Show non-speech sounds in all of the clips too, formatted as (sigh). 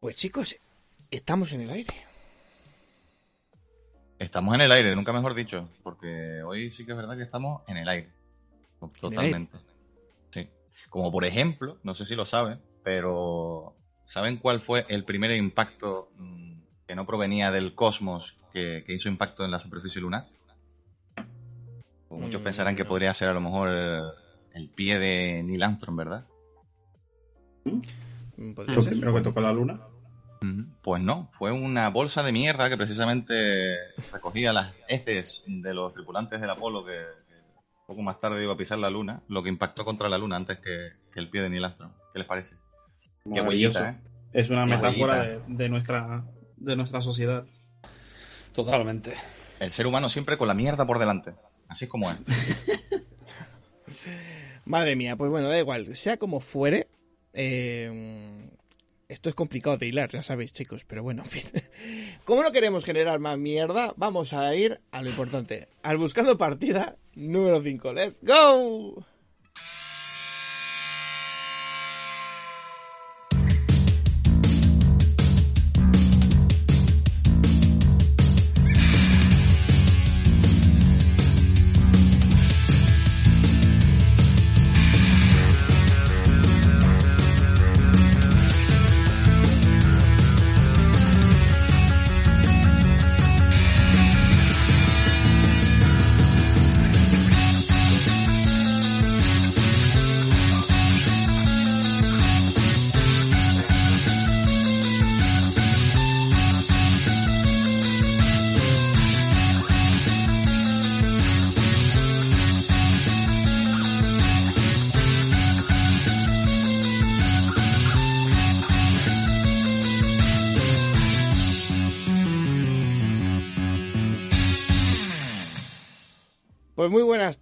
Pues chicos, estamos en el aire. Estamos en el aire, nunca mejor dicho, porque hoy sí que es verdad que estamos en el aire. Totalmente. Sí. Como por ejemplo, no sé si lo saben, pero ¿saben cuál fue el primer impacto mm, que no provenía del cosmos que, hizo impacto en la superficie lunar? Pues muchos mm, pensarán que podría ser a lo mejor el, pie de Neil Armstrong, ¿verdad? Mm, ¿Podría ser? primero que tocó la luna? Pues no, fue una bolsa de mierda que precisamente recogía las heces de los tripulantes del Apolo que, poco más tarde iba a pisar la luna, lo que impactó contra la luna antes que, el pie de Neil Armstrong. ¿Qué les parece? Qué huellita, ¿eh? Es una metáfora de, nuestra, de nuestra sociedad. Totalmente. El ser humano siempre con la mierda por delante. Así es como es. (laughs) Madre mía, pues bueno, da igual. Sea como fuere, eh, esto es complicado de hilar, ya sabéis, chicos, pero bueno, en fin. (laughs) Como no queremos generar más mierda, vamos a ir a lo importante. Al buscando partida número 5. ¡Let's go!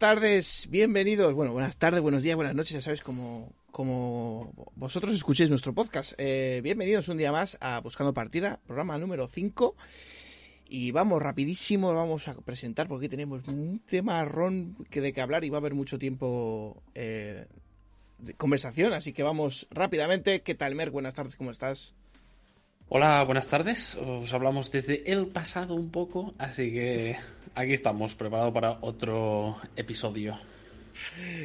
Tardes, bienvenidos. Bueno, buenas tardes, buenos días, buenas noches, ya sabéis como, como vosotros escuchéis nuestro podcast. Eh, bienvenidos un día más a Buscando Partida, programa número 5. Y vamos rapidísimo, vamos a presentar porque tenemos un tema ron que de que hablar y va a haber mucho tiempo eh, de conversación, así que vamos rápidamente. ¿Qué tal, Mer? Buenas tardes, ¿cómo estás? Hola, buenas tardes. Os hablamos desde el pasado un poco, así que aquí estamos, preparados para otro episodio.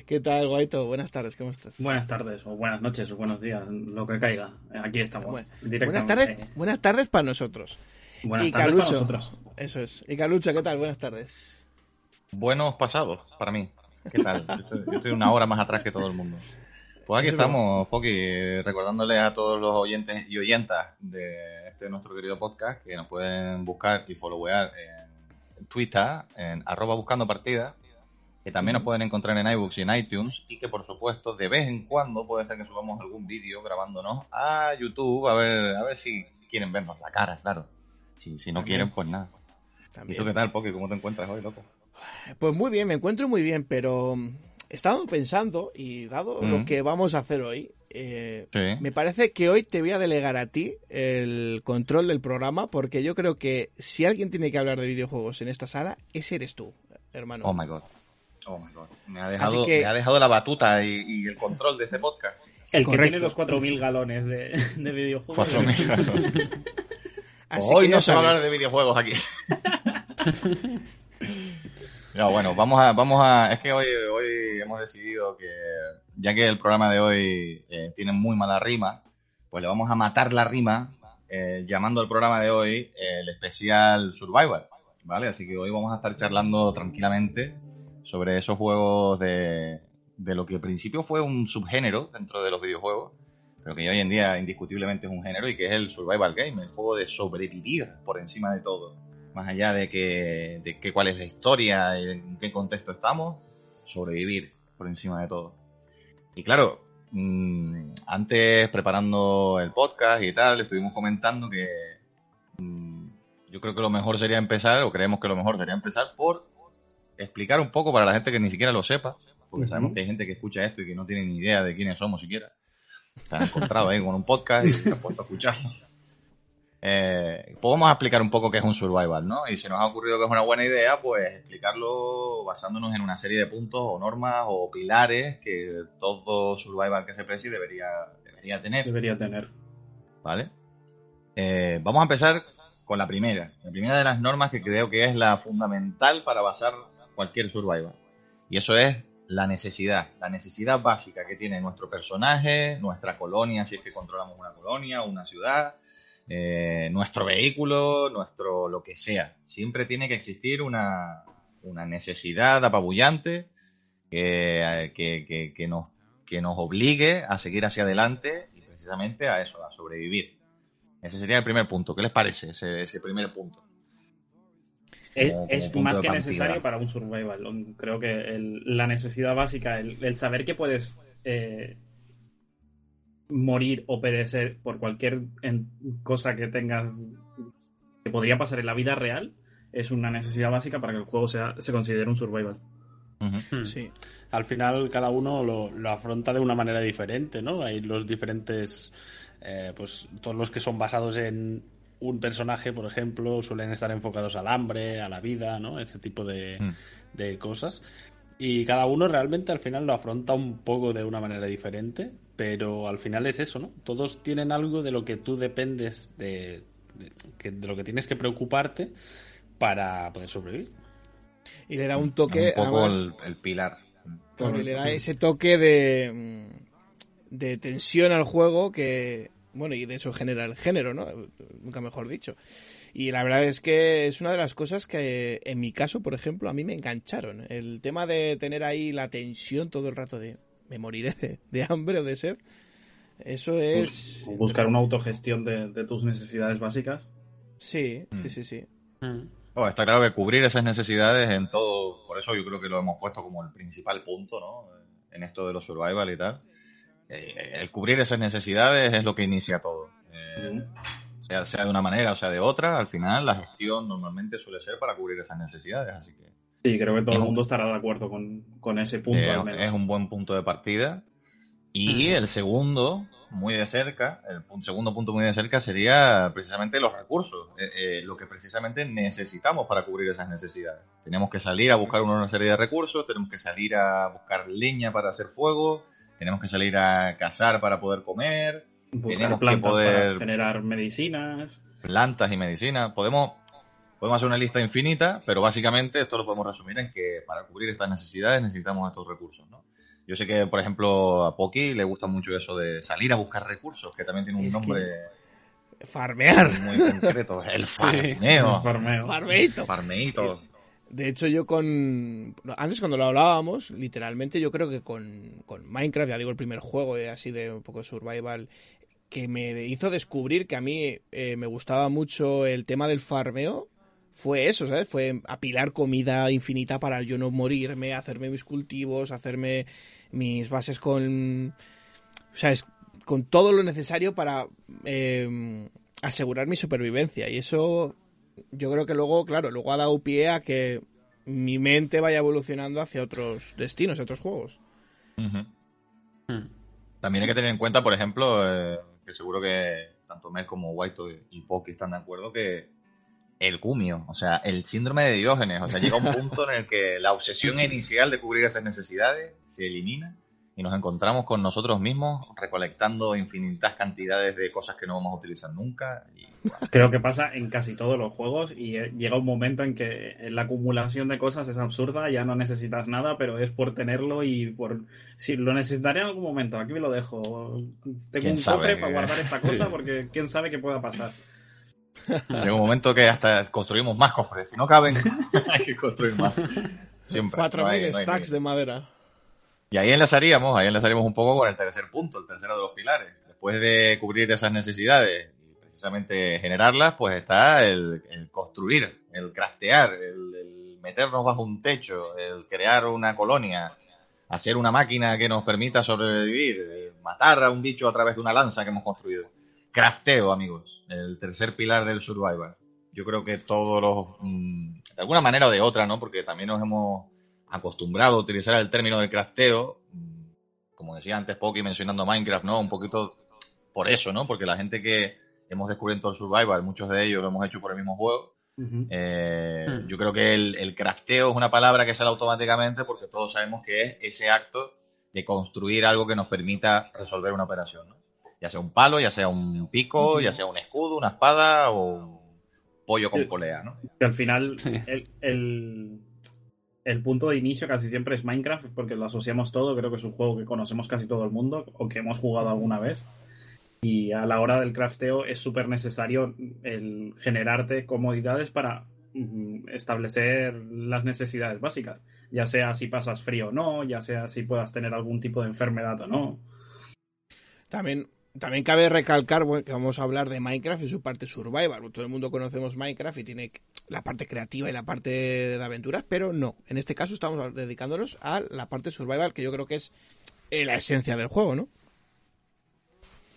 ¿Qué tal, Guaito? Buenas tardes, ¿cómo estás? Buenas tardes, o buenas noches, o buenos días, lo que caiga. Aquí estamos. buenas tardes, buenas tardes para nosotros. Buenas tardes para nosotros. Eso es. Y Calucha, ¿qué tal? Buenas tardes. Buenos pasados para mí. ¿Qué tal? yo, estoy, una hora más atrás que todo el mundo. Pues aquí estamos, Poki, recordándole a todos los oyentes y oyentas de este nuestro querido podcast que nos pueden buscar y followear en Twitter, en arroba buscando partida, que también nos pueden encontrar en iBooks y en iTunes, y que por supuesto de vez en cuando puede ser que subamos algún vídeo grabándonos a YouTube, a ver, a ver si quieren vernos la cara, claro. Si, si no quieren, pues nada. ¿Y tú qué tal, Poki? ¿Cómo te encuentras hoy, loco? Pues muy bien, me encuentro muy bien, pero he estado pensando, y dado lo que vamos a hacer hoy, eh, Me parece que hoy te voy a delegar a ti el control del programa porque yo creo que si alguien tiene que hablar de videojuegos en esta sala, ese eres tú, hermano. Oh my god. Oh my god. Me ha dejado, me ha dejado la batuta y, el control de este podcast. El que tiene los 4.000 galones de, de videojuegos. 4.000 galones. hoy no se va a hablar de videojuegos aquí. (laughs) No, bueno, vamos a, vamos a, es que hoy, hoy hemos decidido que, ya que el programa de hoy eh, tiene muy mala rima, pues le vamos a matar la rima eh, llamando al programa de hoy el especial Survival, ¿vale? Así que hoy vamos a estar charlando tranquilamente sobre esos juegos de, de lo que al principio fue un subgénero dentro de los videojuegos, pero que hoy en día indiscutiblemente es un género y que es el Survival Game, el juego de sobrevivir por encima de todo más allá de que, de que cuál es la historia y en qué contexto estamos, sobrevivir por encima de todo. Y claro, mm, antes preparando el podcast y tal, estuvimos comentando que mm, yo creo que lo mejor sería empezar, o creemos que lo mejor sería empezar por explicar un poco para la gente que ni siquiera lo sepa, porque sabemos que hay gente que escucha esto y que no tiene ni idea de quiénes somos siquiera. Se han encontrado ahí con un podcast y se han puesto a escucharlo. Eh, podemos explicar un poco qué es un survival, ¿no? Y si nos ha ocurrido que es una buena idea, pues explicarlo basándonos en una serie de puntos o normas o pilares que todo survival que se precie debería, debería tener. Debería tener. ¿Vale? Eh, vamos a empezar con la primera. La primera de las normas que creo que es la fundamental para basar cualquier survival. Y eso es la necesidad, la necesidad básica que tiene nuestro personaje, nuestra colonia, si es que controlamos una colonia, una ciudad, eh, nuestro vehículo, nuestro lo que sea. Siempre tiene que existir una, una necesidad apabullante que, que, que, nos, que nos obligue a seguir hacia adelante y precisamente a eso, a sobrevivir. Ese sería el primer punto. ¿Qué les parece ese, ese primer punto? Es, más que necesario para un survival. Creo que la necesidad básica, el, saber que puedes eh, morir o perecer por cualquier cosa que tengas que podría pasar en la vida real, es una necesidad básica para que el juego sea, se considere un survival. Hmm. Sí. Al final cada uno lo, lo, afronta de una manera diferente, ¿no? Hay los diferentes eh, pues todos los que son basados en un personaje, por ejemplo, suelen estar enfocados al hambre, a la vida, ¿no? Ese tipo de, mm. de cosas. Y cada uno realmente al final lo afronta un poco de una manera diferente, pero al final es eso, ¿no? Todos tienen algo de lo que tú dependes, de, de, lo que tienes que preocuparte para poder sobrevivir. Y le da un toque. Un poco el, pilar. le da ese toque de de tensión al juego que, bueno, y de eso genera el género, ¿no? Nunca mejor dicho. Y la verdad es que es una de las cosas que, en mi caso, por ejemplo, a mí me engancharon. El tema de tener ahí la tensión todo el rato de me moriré de, hambre o de sed. Eso es. buscar una autogestión de, tus necesidades básicas. Sí, sí, mm. sí, sí. Mm. Oh, está claro que cubrir esas necesidades en todo. Por eso yo creo que lo hemos puesto como el principal punto, ¿no? En esto de los survival y tal eh, el cubrir esas necesidades es lo que inicia todo. Eh, sea, sea de una manera o sea de otra, al final la gestión normalmente suele ser para cubrir esas necesidades, así que... Sí, creo que todo el mundo estará de acuerdo con, ese punto. Eh, es un buen punto de partida. Y el segundo, muy de cerca, el segundo punto muy de cerca sería precisamente los recursos, lo que precisamente necesitamos para cubrir esas necesidades. Tenemos que salir a buscar una serie de recursos, tenemos que salir a buscar leña para hacer fuego, tenemos que salir a cazar para poder comer, tenemos que poder generar medicinas, plantas y medicinas. Podemos podemos hacer una lista infinita, pero básicamente esto lo podemos resumir en que para cubrir estas necesidades necesitamos estos recursos, ¿no? Yo sé que, por ejemplo, a Poki le gusta mucho eso de salir a buscar recursos, que también tiene un nombre... Farmear. Muy concreto. (laughs) El farmeo. El farmeo. Farmeito. Farmeito. De hecho, yo con. Antes, cuando lo hablábamos, literalmente, yo creo que con, Minecraft, ya digo, el primer juego eh, así de un poco survival, que me hizo descubrir que a mí eh, me gustaba mucho el tema del farmeo, fue eso, ¿sabes? Fue apilar comida infinita para yo no morirme, hacerme mis cultivos, hacerme mis bases con. ¿Sabes? Con todo lo necesario para eh, asegurar mi supervivencia. Y eso yo creo que luego, claro, luego ha dado pie a que mi mente vaya evolucionando hacia otros destinos, hacia otros juegos. Hmm. También hay que tener en cuenta, por ejemplo, eh, que seguro que tanto Mel como White y Poki están de acuerdo que el cumio, o sea, el síndrome de Diógenes, o sea, llega un punto en el que la obsesión (laughs) inicial de cubrir esas necesidades se elimina y nos encontramos con nosotros mismos recolectando infinitas cantidades de cosas que no vamos a utilizar nunca. Creo que pasa en casi todos los juegos y eh, llega un momento en que la acumulación de cosas es absurda, ya no necesitas nada, pero es por tenerlo y por... Si lo necesitaré en algún momento, aquí me lo dejo. Tengo un cofre para guardar esta cosa (laughs) porque quién sabe qué pueda pasar. Llega un momento que hasta construimos más cofres. Si no caben, (laughs) hay que construir más. (laughs) Siempre. 4.000 stacks de madera. Y ahí enlazaríamos, ahí enlazaríamos un poco con el tercer punto, el tercero de los pilares. Después de cubrir esas necesidades y precisamente generarlas, pues está el, construir, el craftear, el, meternos bajo un techo, el crear una colonia, hacer una máquina que nos permita sobrevivir, matar a un bicho a través de una lanza que hemos construido. Crafteo, amigos, el tercer pilar del survival. Yo creo que todos los, mm, de alguna manera o de otra, ¿no? Porque también nos hemos acostumbrado a utilizar el término del crafteo, como decía antes Poki mencionando Minecraft, ¿no? Un poquito por eso, ¿no? Porque la gente que hemos descubierto el survival, muchos de ellos lo hemos hecho por el mismo juego. Eh, hmm. Yo creo que el, crafteo es una palabra que sale automáticamente porque todos sabemos que es ese acto de construir algo que nos permita resolver una operación, ¿no? Ya sea un palo, ya sea un pico, ya sea un escudo, una espada o un pollo con polea, ¿no? Que al final el, el, punto de inicio casi siempre es Minecraft, porque lo asociamos todo, creo que es un juego que conocemos casi todo el mundo o que hemos jugado alguna vez. Y a la hora del crafteo es súper necesario el generarte comodidades para mm, establecer las necesidades básicas, ya sea si pasas frío o no, ya sea si puedas tener algún tipo de enfermedad o no. También, también cabe recalcar que vamos a hablar de Minecraft y su parte survival. Todo el mundo conocemos Minecraft y tiene la parte creativa y la parte de aventuras, pero no. En este caso estamos dedicándonos a la parte survival, que yo creo que es eh, la esencia del juego, ¿no?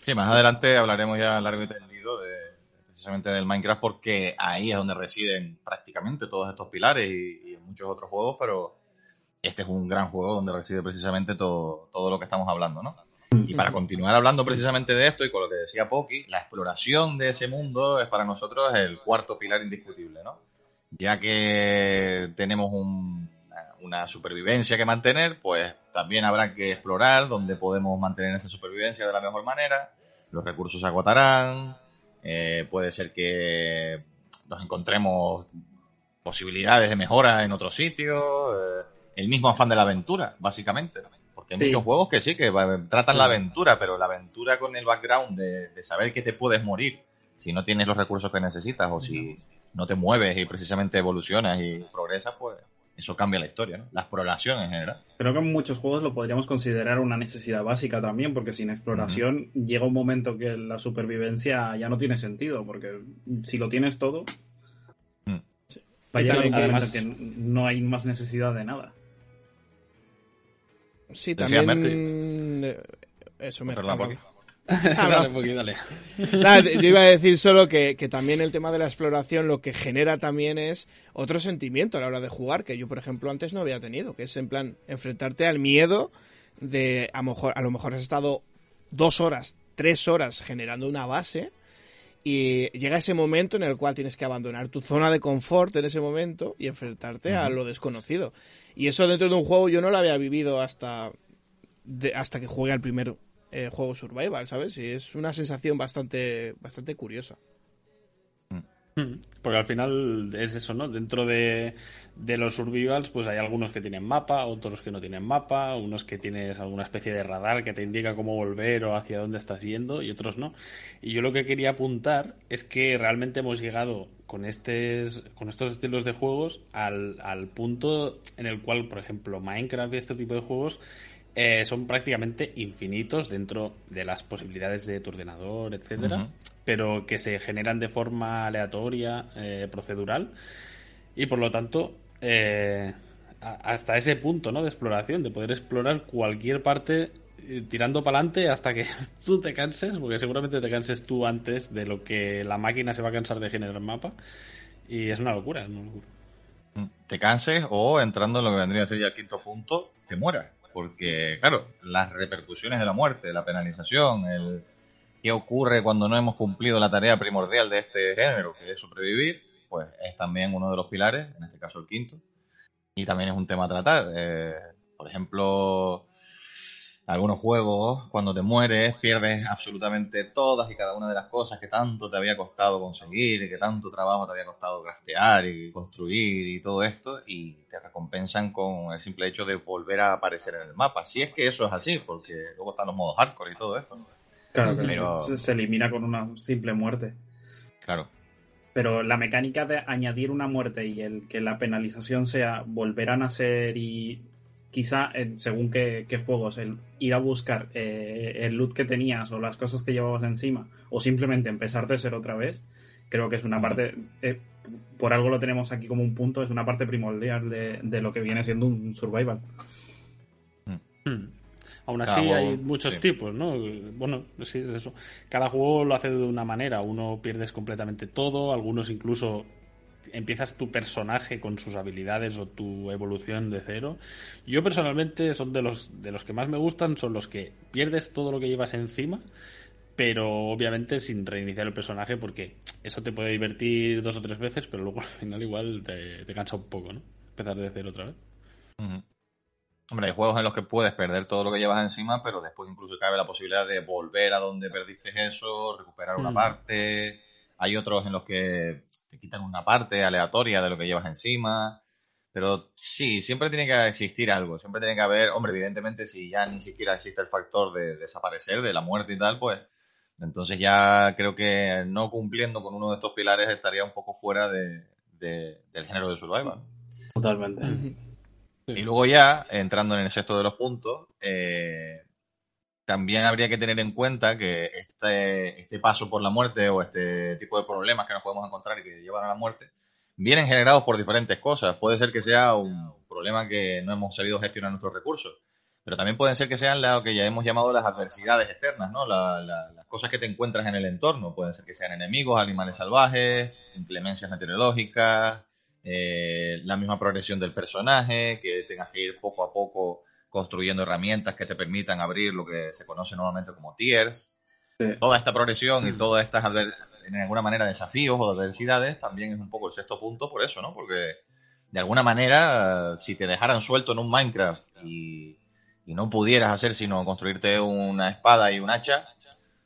Sí, más adelante hablaremos ya largo y tendido de, precisamente del Minecraft porque ahí es donde residen prácticamente todos estos pilares y, muchos otros juegos, pero este es un gran juego donde reside precisamente todo, todo lo que estamos hablando, ¿no? Y para continuar hablando precisamente de esto y con lo que decía Poki, la exploración de ese mundo es para nosotros el cuarto pilar indiscutible, ¿no? Ya que tenemos un, una supervivencia que mantener, pues también habrá que explorar dónde podemos mantener esa supervivencia de la mejor manera. Los recursos se agotarán. Eh, puede ser que nos encontremos posibilidades de mejora en otros sitios. Eh, el mismo afán de la aventura, básicamente. Porque hay muchos juegos que sí, que tratan la aventura, pero la aventura con el background de, de saber que te puedes morir si no tienes los recursos que necesitas o si no te mueves y precisamente evolucionas y progresas, pues eso cambia la historia, ¿no? La exploración en general. Creo que en muchos juegos lo podríamos considerar una necesidad básica también, porque sin exploración llega un momento que la supervivencia ya no tiene sentido, porque si lo tienes todo, mm. va a llegar un momento que no hay más necesidad de nada. Sí, también... Eh, eso me... Perdón, (laughs) Ah, (laughs) (laughs) yo iba a decir solo que, también el tema de la exploración lo que genera también es otro sentimiento a la hora de jugar, que yo, por ejemplo, antes no había tenido, que es en plan enfrentarte al miedo de a lo mejor, a lo mejor has estado dos horas, tres horas generando una base y llega ese momento en el cual tienes que abandonar tu zona de confort en ese momento y enfrentarte a lo desconocido. Y eso dentro de un juego yo no lo había vivido hasta, hasta que juegue al primer eh, juego survival, ¿sabes? Y es una sensación bastante, bastante curiosa. Hmm. Porque al final es eso, ¿no? Dentro de, los survivals, pues hay algunos que tienen mapa, otros que no tienen mapa, unos que tienes alguna especie de radar que te indica cómo volver o hacia dónde estás yendo y otros no. Y yo lo que quería apuntar es que realmente hemos llegado con, estos, con estos estilos de juegos al, al punto en el cual, por ejemplo, Minecraft y este tipo de juegos eh, son prácticamente infinitos dentro de las posibilidades de tu ordenador, etcétera, pero que se generan de forma aleatoria, eh, procedural, y por lo tanto, eh, hasta ese punto ¿no? de exploración, de poder explorar cualquier parte tirando para adelante hasta que (laughs) tú te canses, porque seguramente te canses tú antes de lo que la máquina se va a cansar de generar mapa, y es una locura, es una locura. Te canses o entrando en lo que vendría a ser ya el quinto punto, te mueras porque, claro, las repercusiones de la muerte, la penalización, el qué ocurre cuando no hemos cumplido la tarea primordial de este género, que es sobrevivir, pues es también uno de los pilares, en este caso el quinto, y también es un tema a tratar. Eh, por ejemplo, algunos juegos, cuando te mueres, pierdes absolutamente todas y cada una de las cosas que tanto te había costado conseguir, y que tanto trabajo te había costado craftear y construir y todo esto, y te recompensan con el simple hecho de volver a aparecer en el mapa. Si es que eso es así, porque luego están los modos hardcore y todo esto. Claro, pero se elimina con una simple muerte. Claro. Pero la mecánica de añadir una muerte y el que la penalización sea volver a nacer y quizá según qué, juegos, el ir a buscar eh, el loot que tenías o las cosas que llevabas encima o simplemente empezar de ser otra vez, creo que es una parte, eh, por algo lo tenemos aquí como un punto, es una parte primordial de, lo que viene siendo un survival. Hmm. Aún así hay muchos tipos, ¿no? Bueno, sí, es eso. Cada juego lo hace de una manera. Uno pierdes completamente todo, algunos incluso empiezas tu personaje con sus habilidades o tu evolución de cero. Yo personalmente son de los de los que más me gustan, son los que pierdes todo lo que llevas encima, pero obviamente sin reiniciar el personaje porque eso te puede divertir dos o tres veces, pero luego (laughs) al final igual te, cansa un poco, ¿no? Empezar de cero otra vez. Hombre, hay juegos en los que puedes perder todo lo que llevas encima, pero después incluso cabe la posibilidad de volver a donde perdiste eso, recuperar una mm. parte. Hay otros en los que te quitan una parte aleatoria de lo que llevas encima. Pero sí, siempre tiene que existir algo, siempre tiene que haber, hombre, evidentemente si ya ni siquiera existe el factor de desaparecer, de la muerte y tal, pues entonces ya creo que no cumpliendo con uno de estos pilares estaría un poco fuera de, del género de survival. Totalmente. Y luego ya, entrando en el sexto de los puntos, eh, también habría que tener en cuenta que este, este paso por la muerte o este tipo de problemas que nos podemos encontrar y que llevan a la muerte, vienen generados por diferentes cosas. Puede ser que sea un problema que no hemos sabido gestionar nuestros recursos, pero también pueden ser que sean lo que ya hemos llamado las adversidades externas, ¿no? las cosas que te encuentras en el entorno. Pueden ser que sean enemigos, animales salvajes, inclemencias meteorológicas, eh, la misma progresión del personaje, que tengas que ir poco a poco construyendo herramientas que te permitan abrir lo que se conoce normalmente como tiers. Toda esta progresión y mm. todas estas, en alguna manera, desafíos o adversidades, también es un poco el sexto punto por eso, ¿no? Porque de alguna manera, si te dejaran suelto en un Minecraft y, y no pudieras hacer sino construirte una espada y un hacha,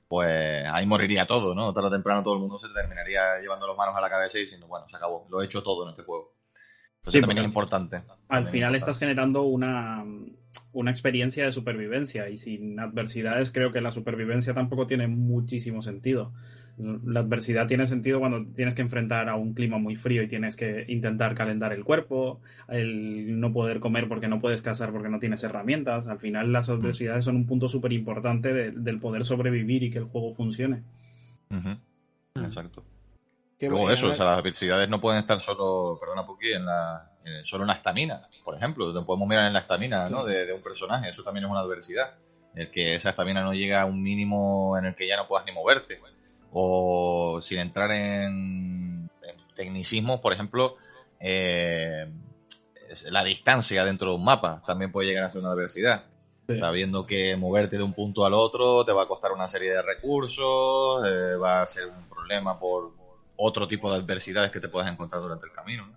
pues ahí moriría todo, ¿no? Tarde o temprano todo el mundo se terminaría llevando las manos a la cabeza y diciendo, bueno, se acabó, lo he hecho todo en este juego. Eso también es importante. Al final estás generando una, una experiencia de supervivencia y sin adversidades creo que la supervivencia tampoco tiene muchísimo sentido. La adversidad tiene sentido cuando tienes que enfrentar a un clima muy frío y tienes que intentar calentar el cuerpo, el no poder comer porque no puedes cazar porque no tienes herramientas. Al final las adversidades son un punto súper importante del poder sobrevivir y que el juego funcione. Exacto. Luego eso, o sea, las adversidades no pueden estar solo, perdona Puki, en la, solo en la estamina, por ejemplo. Podemos mirar en la estamina ¿no? de, de, un personaje, eso también es una adversidad. El que esa estamina no llega a un mínimo en el que ya no puedas ni moverte o sin entrar en, tecnicismos, por ejemplo, eh, la distancia dentro de un mapa también puede llegar a ser una adversidad. Sabiendo que moverte de un punto al otro te va a costar una serie de recursos, eh, va a ser un problema por otro tipo de adversidades que te puedas encontrar durante el camino.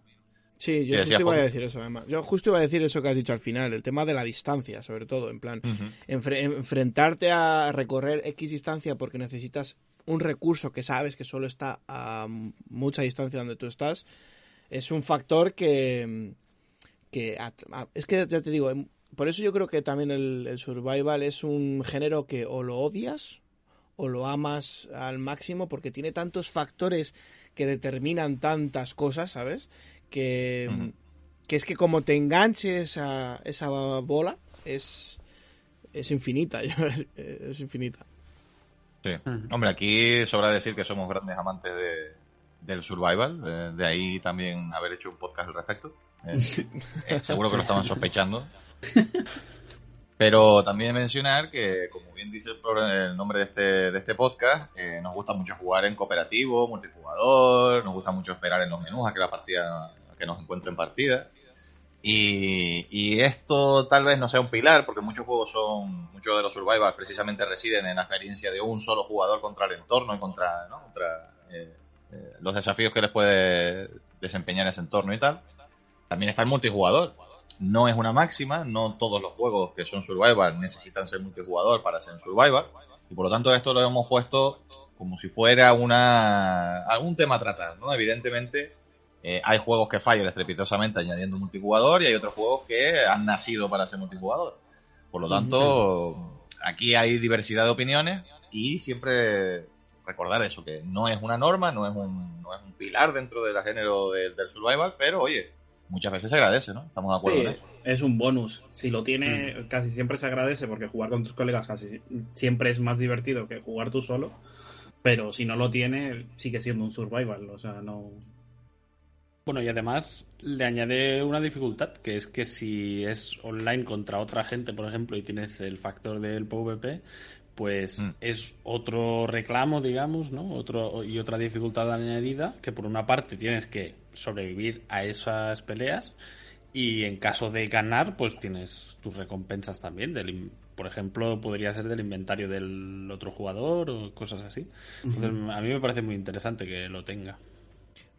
Sí, yo justo iba a decir eso, además. Yo justo iba a decir eso que has dicho al final, el tema de la distancia, sobre todo, en plan, enfrentarte a recorrer X distancia porque necesitas un recurso que sabes que solo está a mucha distancia donde tú estás, es un factor que, que es que ya te digo, em, por eso yo creo que también el, survival es un género que o lo odias o lo amas al máximo porque tiene tantos factores que determinan tantas cosas, ¿sabes? Que, que es que como te enganches a esa bola es, es infinita, (laughs) es infinita. Sí. Hombre, aquí sobra decir que somos grandes amantes de, del survival, de, ahí también haber hecho un podcast al respecto. Eh, (laughs) eh, seguro que lo estaban sospechando. (laughs) Pero también mencionar que, como bien dice el, nombre de este, de este podcast, eh, nos gusta mucho jugar en cooperativo, multijugador, nos gusta mucho esperar en los menús a que la partida, que nos encuentren partida. Y, esto tal vez no sea un pilar, porque muchos juegos son, muchos de los survivals precisamente residen en la experiencia de un solo jugador contra el entorno y contra, eh, eh, los desafíos que les puede desempeñar ese entorno y tal. También está el multijugador. No es una máxima, no todos los juegos que son survival necesitan ser multijugador para ser survival. Y por lo tanto esto lo hemos puesto como si fuera una algún tema a tratar, ¿no? Evidentemente eh, hay juegos que fallan estrepitosamente añadiendo multijugador y hay otros juegos que han nacido para ser multijugador. Por lo tanto, aquí hay diversidad de opiniones y siempre recordar eso, que no es una norma, no es un, no es un pilar dentro del género del, survival, pero oye, muchas veces se agradece, ¿no? Estamos de acuerdo Es un bonus. Si lo tiene, mm. casi siempre se agradece porque jugar con tus colegas casi siempre es más divertido que jugar tú solo. Pero si no lo tiene, sigue siendo un survival. O sea, no, bueno, y además le añade una dificultad, que es que si es online contra otra gente, por ejemplo, y tienes el factor del PvP, pues mm. es otro reclamo, digamos, ¿no? Otro, y otra dificultad añadida, que por una parte tienes que sobrevivir a esas peleas y en caso de ganar, pues tienes tus recompensas también. Del, por ejemplo, podría ser del inventario del otro jugador o cosas así. Entonces, a mí me parece muy interesante que lo tenga.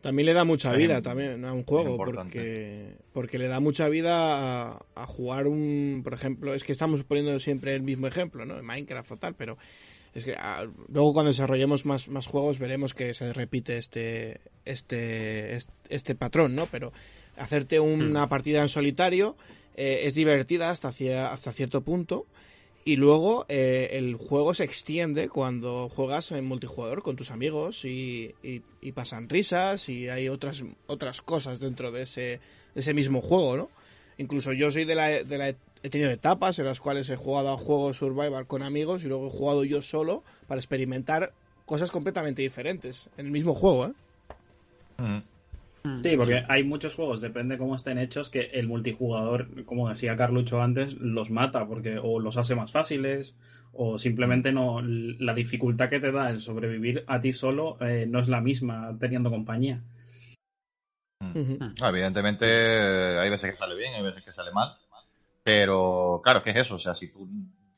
También le da mucha vida también a un juego, porque, porque le da mucha vida a, jugar un, por ejemplo, es que estamos poniendo siempre el mismo ejemplo, ¿no? Minecraft o tal, pero es que ah, luego cuando desarrollemos más, más juegos veremos que se repite este, este, este, patrón, ¿no? Pero hacerte una hmm. partida en solitario eh, es divertida hasta, hasta cierto punto y luego eh, el juego se extiende cuando juegas en multijugador con tus amigos y, y, pasan risas y hay otras, otras cosas dentro de ese, de ese mismo juego, ¿no? Incluso yo soy de la, de la... He tenido etapas en las cuales he jugado a juegos survival con amigos y luego he jugado yo solo para experimentar cosas completamente diferentes en el mismo juego, ¿eh? Mm. Sí, porque hay muchos juegos, depende cómo estén hechos, que el multijugador, como decía Carlucho antes, los mata porque o los hace más fáciles o simplemente no la dificultad que te da el sobrevivir a ti solo eh, no es la misma teniendo compañía. Mm. Ah, evidentemente hay veces que sale bien, hay veces que sale mal, pero claro, ¿qué es eso? O sea, si tú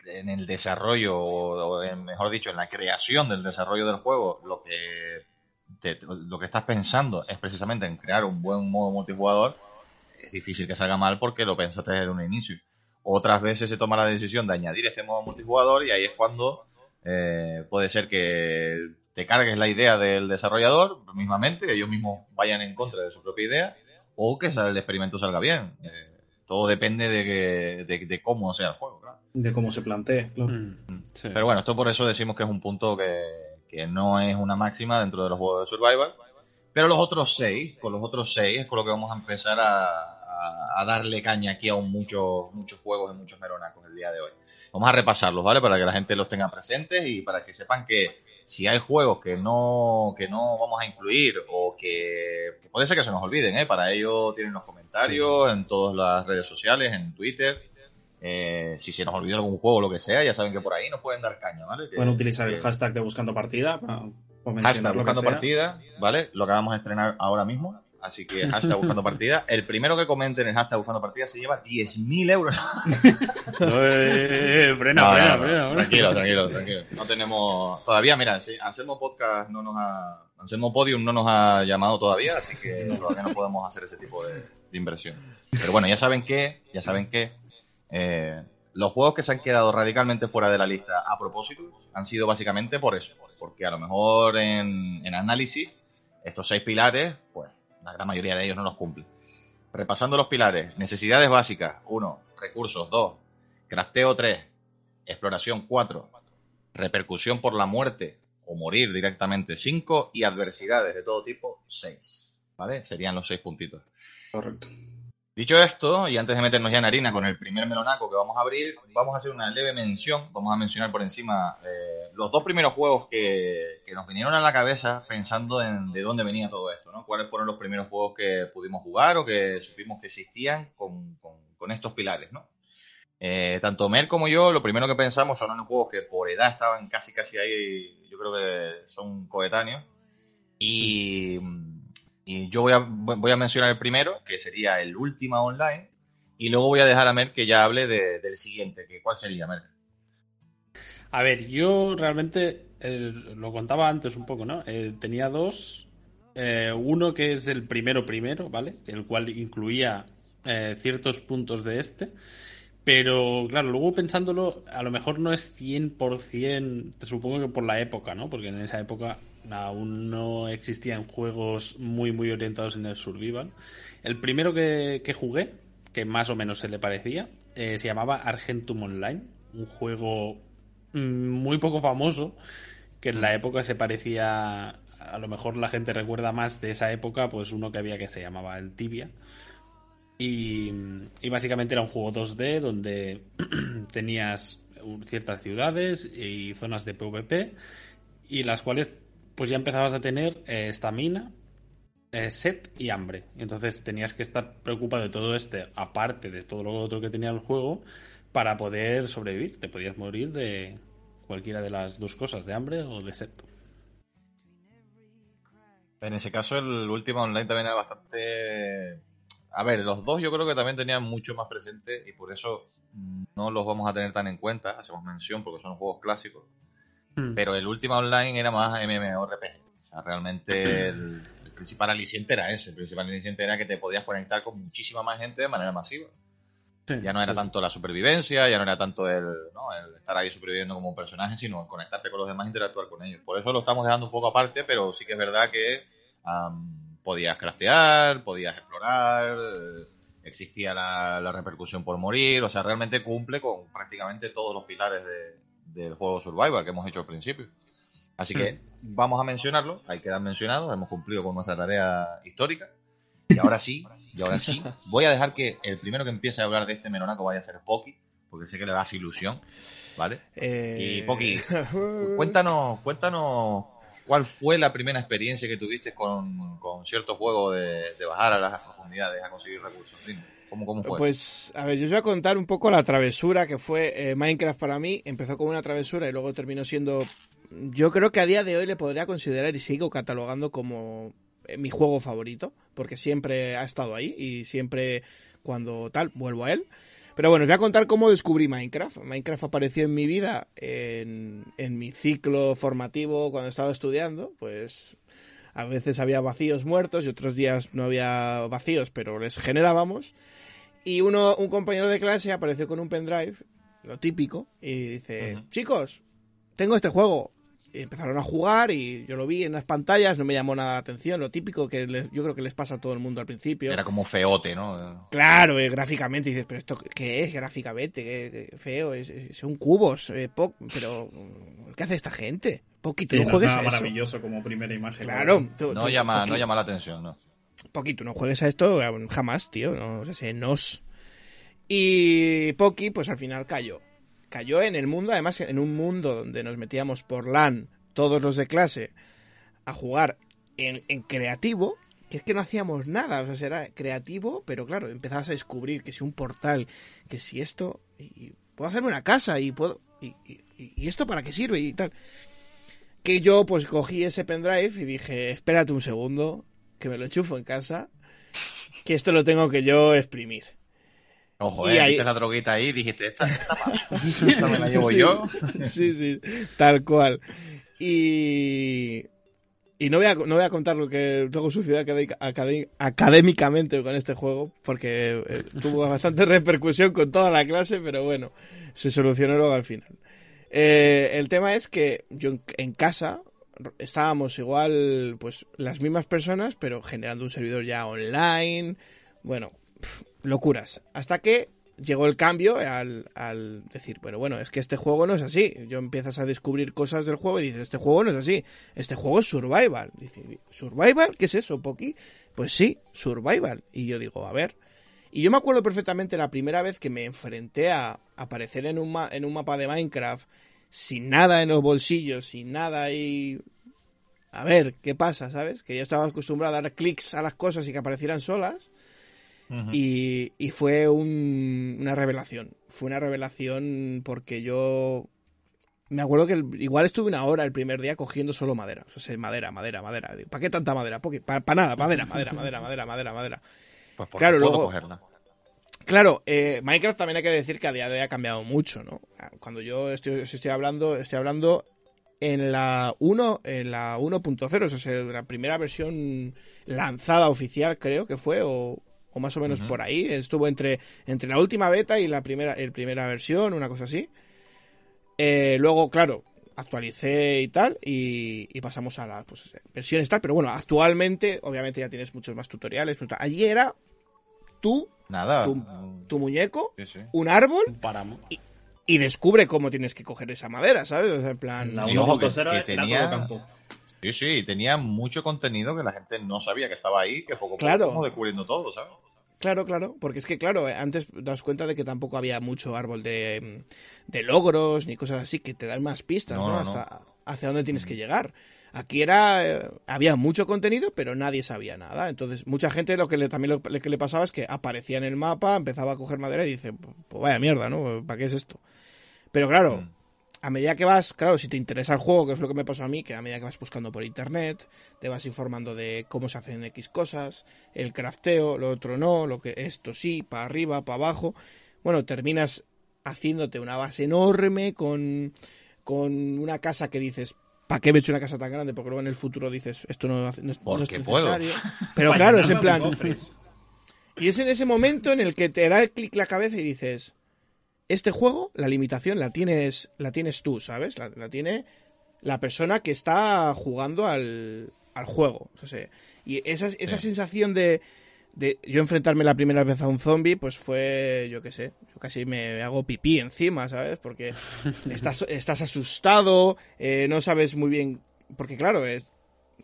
en el desarrollo, o mejor dicho, en la creación del desarrollo del juego, lo que lo que estás pensando es precisamente en crear un buen modo multijugador, es difícil que salga mal porque lo pensaste desde un inicio. Otras veces se toma la decisión de añadir este modo multijugador y ahí es cuando eh, puede ser que te cargues la idea del desarrollador mismamente, que ellos mismos vayan en contra de su propia idea, o que el experimento salga bien. Eh, todo depende de, de, cómo sea el juego, De cómo se plantee, mm. Pero bueno, esto por eso decimos que es un punto que, que no es una máxima dentro de los juegos de survival. Pero los otros seis, con los otros seis es con lo que vamos a empezar a, darle caña aquí a un muchos muchos juegos y muchos meronacos el día de hoy. Vamos a repasarlos, ¿vale? Para que la gente los tenga presentes y para que sepan que si hay juegos que no, que no vamos a incluir o que, puede ser que se nos olviden, ¿eh? Para ello tienen los comentarios en todas las redes sociales, en Twitter, eh, si se nos olvida algún juego o lo que sea, ya saben que por ahí nos pueden dar caña, ¿vale? pueden utilizar el hashtag de buscando partida para Hashtag buscando partida, ¿vale? Lo que vamos a estrenar ahora mismo. Así que hashtag buscando partida. (laughs) El primero que comente en el hashtag buscando partida se lleva 10.000 euros. (laughs) Eh, frena, frena, frena, Tranquilo, tranquilo, (laughs) tranquilo. No tenemos. Todavía, mira, si hacemos podcast no nos ha. hacemos Podium no nos ha llamado todavía, así que todavía no podemos hacer ese tipo de, de inversión. Pero bueno, ya saben que, ya saben que eh, los juegos que se han quedado radicalmente fuera de la lista a propósito han sido básicamente por eso, porque a lo mejor en, análisis estos seis pilares, pues la gran mayoría de ellos no los cumplen. Repasando los pilares, necesidades básicas, uno, recursos, dos, crafteo, tres, exploración, cuatro, repercusión por la muerte o morir directamente, cinco, y adversidades de todo tipo, seis. ¿Vale? Serían los seis puntitos. Correcto. Dicho esto, y antes de meternos ya en harina con el primer melonaco que vamos a abrir, vamos a hacer una leve mención, vamos a mencionar por encima eh, los dos primeros juegos que, nos vinieron a la cabeza pensando en de dónde venía todo esto, ¿no? Cuáles fueron los primeros juegos que pudimos jugar o que supimos que existían con, estos pilares, ¿no? Eh, tanto Mer como yo, lo primero que pensamos son unos juegos que por edad estaban casi casi ahí, yo creo que son coetáneos. Y y yo voy a, voy a mencionar el primero, que sería el Última Online, y luego voy a dejar a Mer que ya hable del siguiente, que ¿cuál sería, Mer? A ver, yo realmente lo contaba antes un poco, ¿no? Eh, tenía dos. Eh, uno que es el primero primero, ¿vale? El cual incluía eh, ciertos puntos de este. Pero claro, luego pensándolo, a lo mejor no es 100%, te supongo que por la época, ¿no? Porque en esa época aún no existían juegos muy, muy orientados en el survival. El primero que, jugué, que más o menos se le parecía, eh, se llamaba Argentum Online, un juego mm, muy poco famoso, que en la época se parecía, a lo mejor la gente recuerda más de esa época, pues uno que había que se llamaba el Tibia. Y, y básicamente era un juego 2D donde (clears throat) tenías ciertas ciudades y zonas de PvP y las cuales pues ya empezabas a tener eh, estamina, eh, set y hambre. Entonces tenías que estar preocupado de todo este, aparte de todo lo otro que tenía el juego, para poder sobrevivir. Te podías morir de cualquiera de las dos cosas, de hambre o de set. En ese caso, el último online también era bastante. A ver, los dos yo creo que también tenían mucho más presente y por eso no los vamos a tener tan en cuenta. Hacemos mención porque son juegos clásicos. Hmm. Pero el último online era más MMORPG. O sea, realmente el, principal aliciente era ese. El principal aliciente era que te podías conectar con muchísima más gente de manera masiva. ya no era tanto la supervivencia, ya no era tanto el, estar ahí superviviendo como un personaje, sino conectarte con los demás e interactuar con ellos. Por eso lo estamos dejando un poco aparte, pero sí que es verdad que podías craftear, podías explorar, eh, existía la, repercusión por morir, o sea, realmente cumple con prácticamente todos los pilares del juego Survival que hemos hecho al principio. Así que hmm. vamos a mencionarlo, hay que dar mencionados, hemos cumplido con nuestra tarea histórica. Y ahora sí, y ahora sí, voy a dejar que el primero que empiece a hablar de este Menonaco vaya a ser Poki, porque sé que le das ilusión, ¿vale? Eh, y Poki, (laughs) cuéntanos, cuéntanos cuál fue la primera experiencia que tuviste con, cierto juego de, bajar a las profundidades a conseguir recursos. ¿Cómo, ¿Cómo, fue? Pues, a ver, yo os voy a contar un poco la travesura que fue eh, Minecraft para mí. Empezó como una travesura y luego terminó siendo yo creo que a día de hoy le podría considerar y sigo catalogando como eh, mi juego favorito, porque siempre ha estado ahí y siempre cuando tal vuelvo a él. Pero bueno, os voy a contar cómo descubrí Minecraft. Minecraft apareció en mi vida en, en mi ciclo formativo cuando estaba estudiando, pues a veces había vacíos muertos y otros días no había vacíos, pero les generábamos. Y uno, un compañero de clase apareció con un pendrive, lo típico, y dice, chicos, tengo este juego, empezaron a jugar y yo lo vi en las pantallas, no me llamó nada la atención, lo típico que yo creo que les pasa a todo el mundo al principio. Era como feote, ¿no? Claro, eh, gráficamente dices, pero esto qué es gráficamente, qué, feo, es, son cubos, eh, pero ¿qué hace esta gente? Poquito, no juegues a maravilloso como primera imagen. Claro, no, llama, no llama la atención, ¿no? Poquito, no juegues a esto jamás, tío, no sé, nos. Y Poki, pues al final cayó cayó en el mundo, además en un mundo donde nos metíamos por LAN, todos los de clase, a jugar en, creativo, que es que no hacíamos nada, o sea, era creativo, pero claro, empezabas a descubrir que si un portal, que si esto, y, puedo hacerme una casa y puedo, y, esto para qué sirve y tal. Que yo pues cogí ese pendrive y dije, espérate un segundo, que me lo enchufo en casa, que esto lo tengo que yo exprimir. Ojo, eh, ahí... la droguita ahí dijiste, esta, (laughs) esta, me la llevo yo. sí, sí, tal cual. Y, y no voy, a, no voy a contar lo que luego sucedió académicamente con este juego, porque eh, tuvo (laughs) bastante repercusión con toda la clase, pero bueno, se solucionó luego al final. Eh, el tema es que yo en, casa estábamos igual, pues las mismas personas, pero generando un servidor ya online. Bueno, locuras. Hasta que llegó el cambio al, decir, bueno, bueno, es que este juego no es así. Yo empiezas a descubrir cosas del juego y dices, este juego no es así. Este juego es survival. Dice, ¿survival? ¿Qué es eso, Poki? Pues sí, survival. Y yo digo, a ver. Y yo me acuerdo perfectamente la primera vez que me enfrenté a aparecer en un, en un mapa de Minecraft sin nada en los bolsillos, sin nada y... A ver, ¿qué pasa, sabes? Que yo estaba acostumbrado a dar clics a las cosas y que aparecieran solas y, fue una revelación. Fue una revelación porque yo me acuerdo que igual estuve una hora el primer día cogiendo solo madera. O sea, madera, madera, madera. ¿Para qué tanta madera? Para nada, madera, madera, madera, madera, madera, madera. Pues claro, luego, cogerla. Claro, eh, Minecraft también hay que decir que a día de hoy ha cambiado mucho, ¿no? Cuando yo estoy, estoy hablando, estoy hablando en la 1, en la 1.0, o sea, la primera versión lanzada oficial, creo que fue, o, o más o menos por ahí. Estuvo entre, entre la última beta y la primera, el primera versión, una cosa así. Eh, luego, claro, actualicé y tal, y, pasamos a las pues, versiones tal. Pero bueno, actualmente, obviamente ya tienes muchos más tutoriales. Allí era tú, Nada. Tu, muñeco, un árbol, y, y, descubre cómo tienes que coger esa madera, ¿sabes? O sea, en plan. La que, tenía... campo. Sí, sí, tenía mucho contenido que la gente no sabía que estaba ahí, que poco a claro. poco descubriendo todo, ¿sabes? Claro, claro, porque es que, claro, antes das cuenta de que tampoco había mucho árbol de, de logros ni cosas así que te dan más pistas, ¿no? Hasta hacia dónde tienes que llegar. Aquí era, eh, había mucho contenido, pero nadie sabía nada. Entonces, mucha gente lo que le, también lo que le pasaba es que aparecía en el mapa, empezaba a coger madera y dice, pues vaya mierda, ¿no? ¿Para qué es esto? Pero claro, mm a medida que vas, claro, si te interesa el juego, que es lo que me pasó a mí, que a medida que vas buscando por internet, te vas informando de cómo se hacen X cosas, el crafteo, lo otro no, lo que esto sí, para arriba, para abajo. Bueno, terminas haciéndote una base enorme con, con una casa que dices, ¿para qué me he hecho una casa tan grande? Porque luego en el futuro dices, esto no, es, necesario. Puedo. Pero claro, es en plan... Y es en ese momento en el que te da el clic la cabeza y dices, este juego, la limitación la tienes, la tienes tú, ¿sabes? La, tiene la persona que está jugando al, al juego. y esa, esa sensación de, de yo enfrentarme la primera vez a un zombie, pues fue, yo qué sé, yo casi me hago pipí encima, ¿sabes? Porque (laughs) estás, estás asustado, eh, no sabes muy bien, porque claro, es,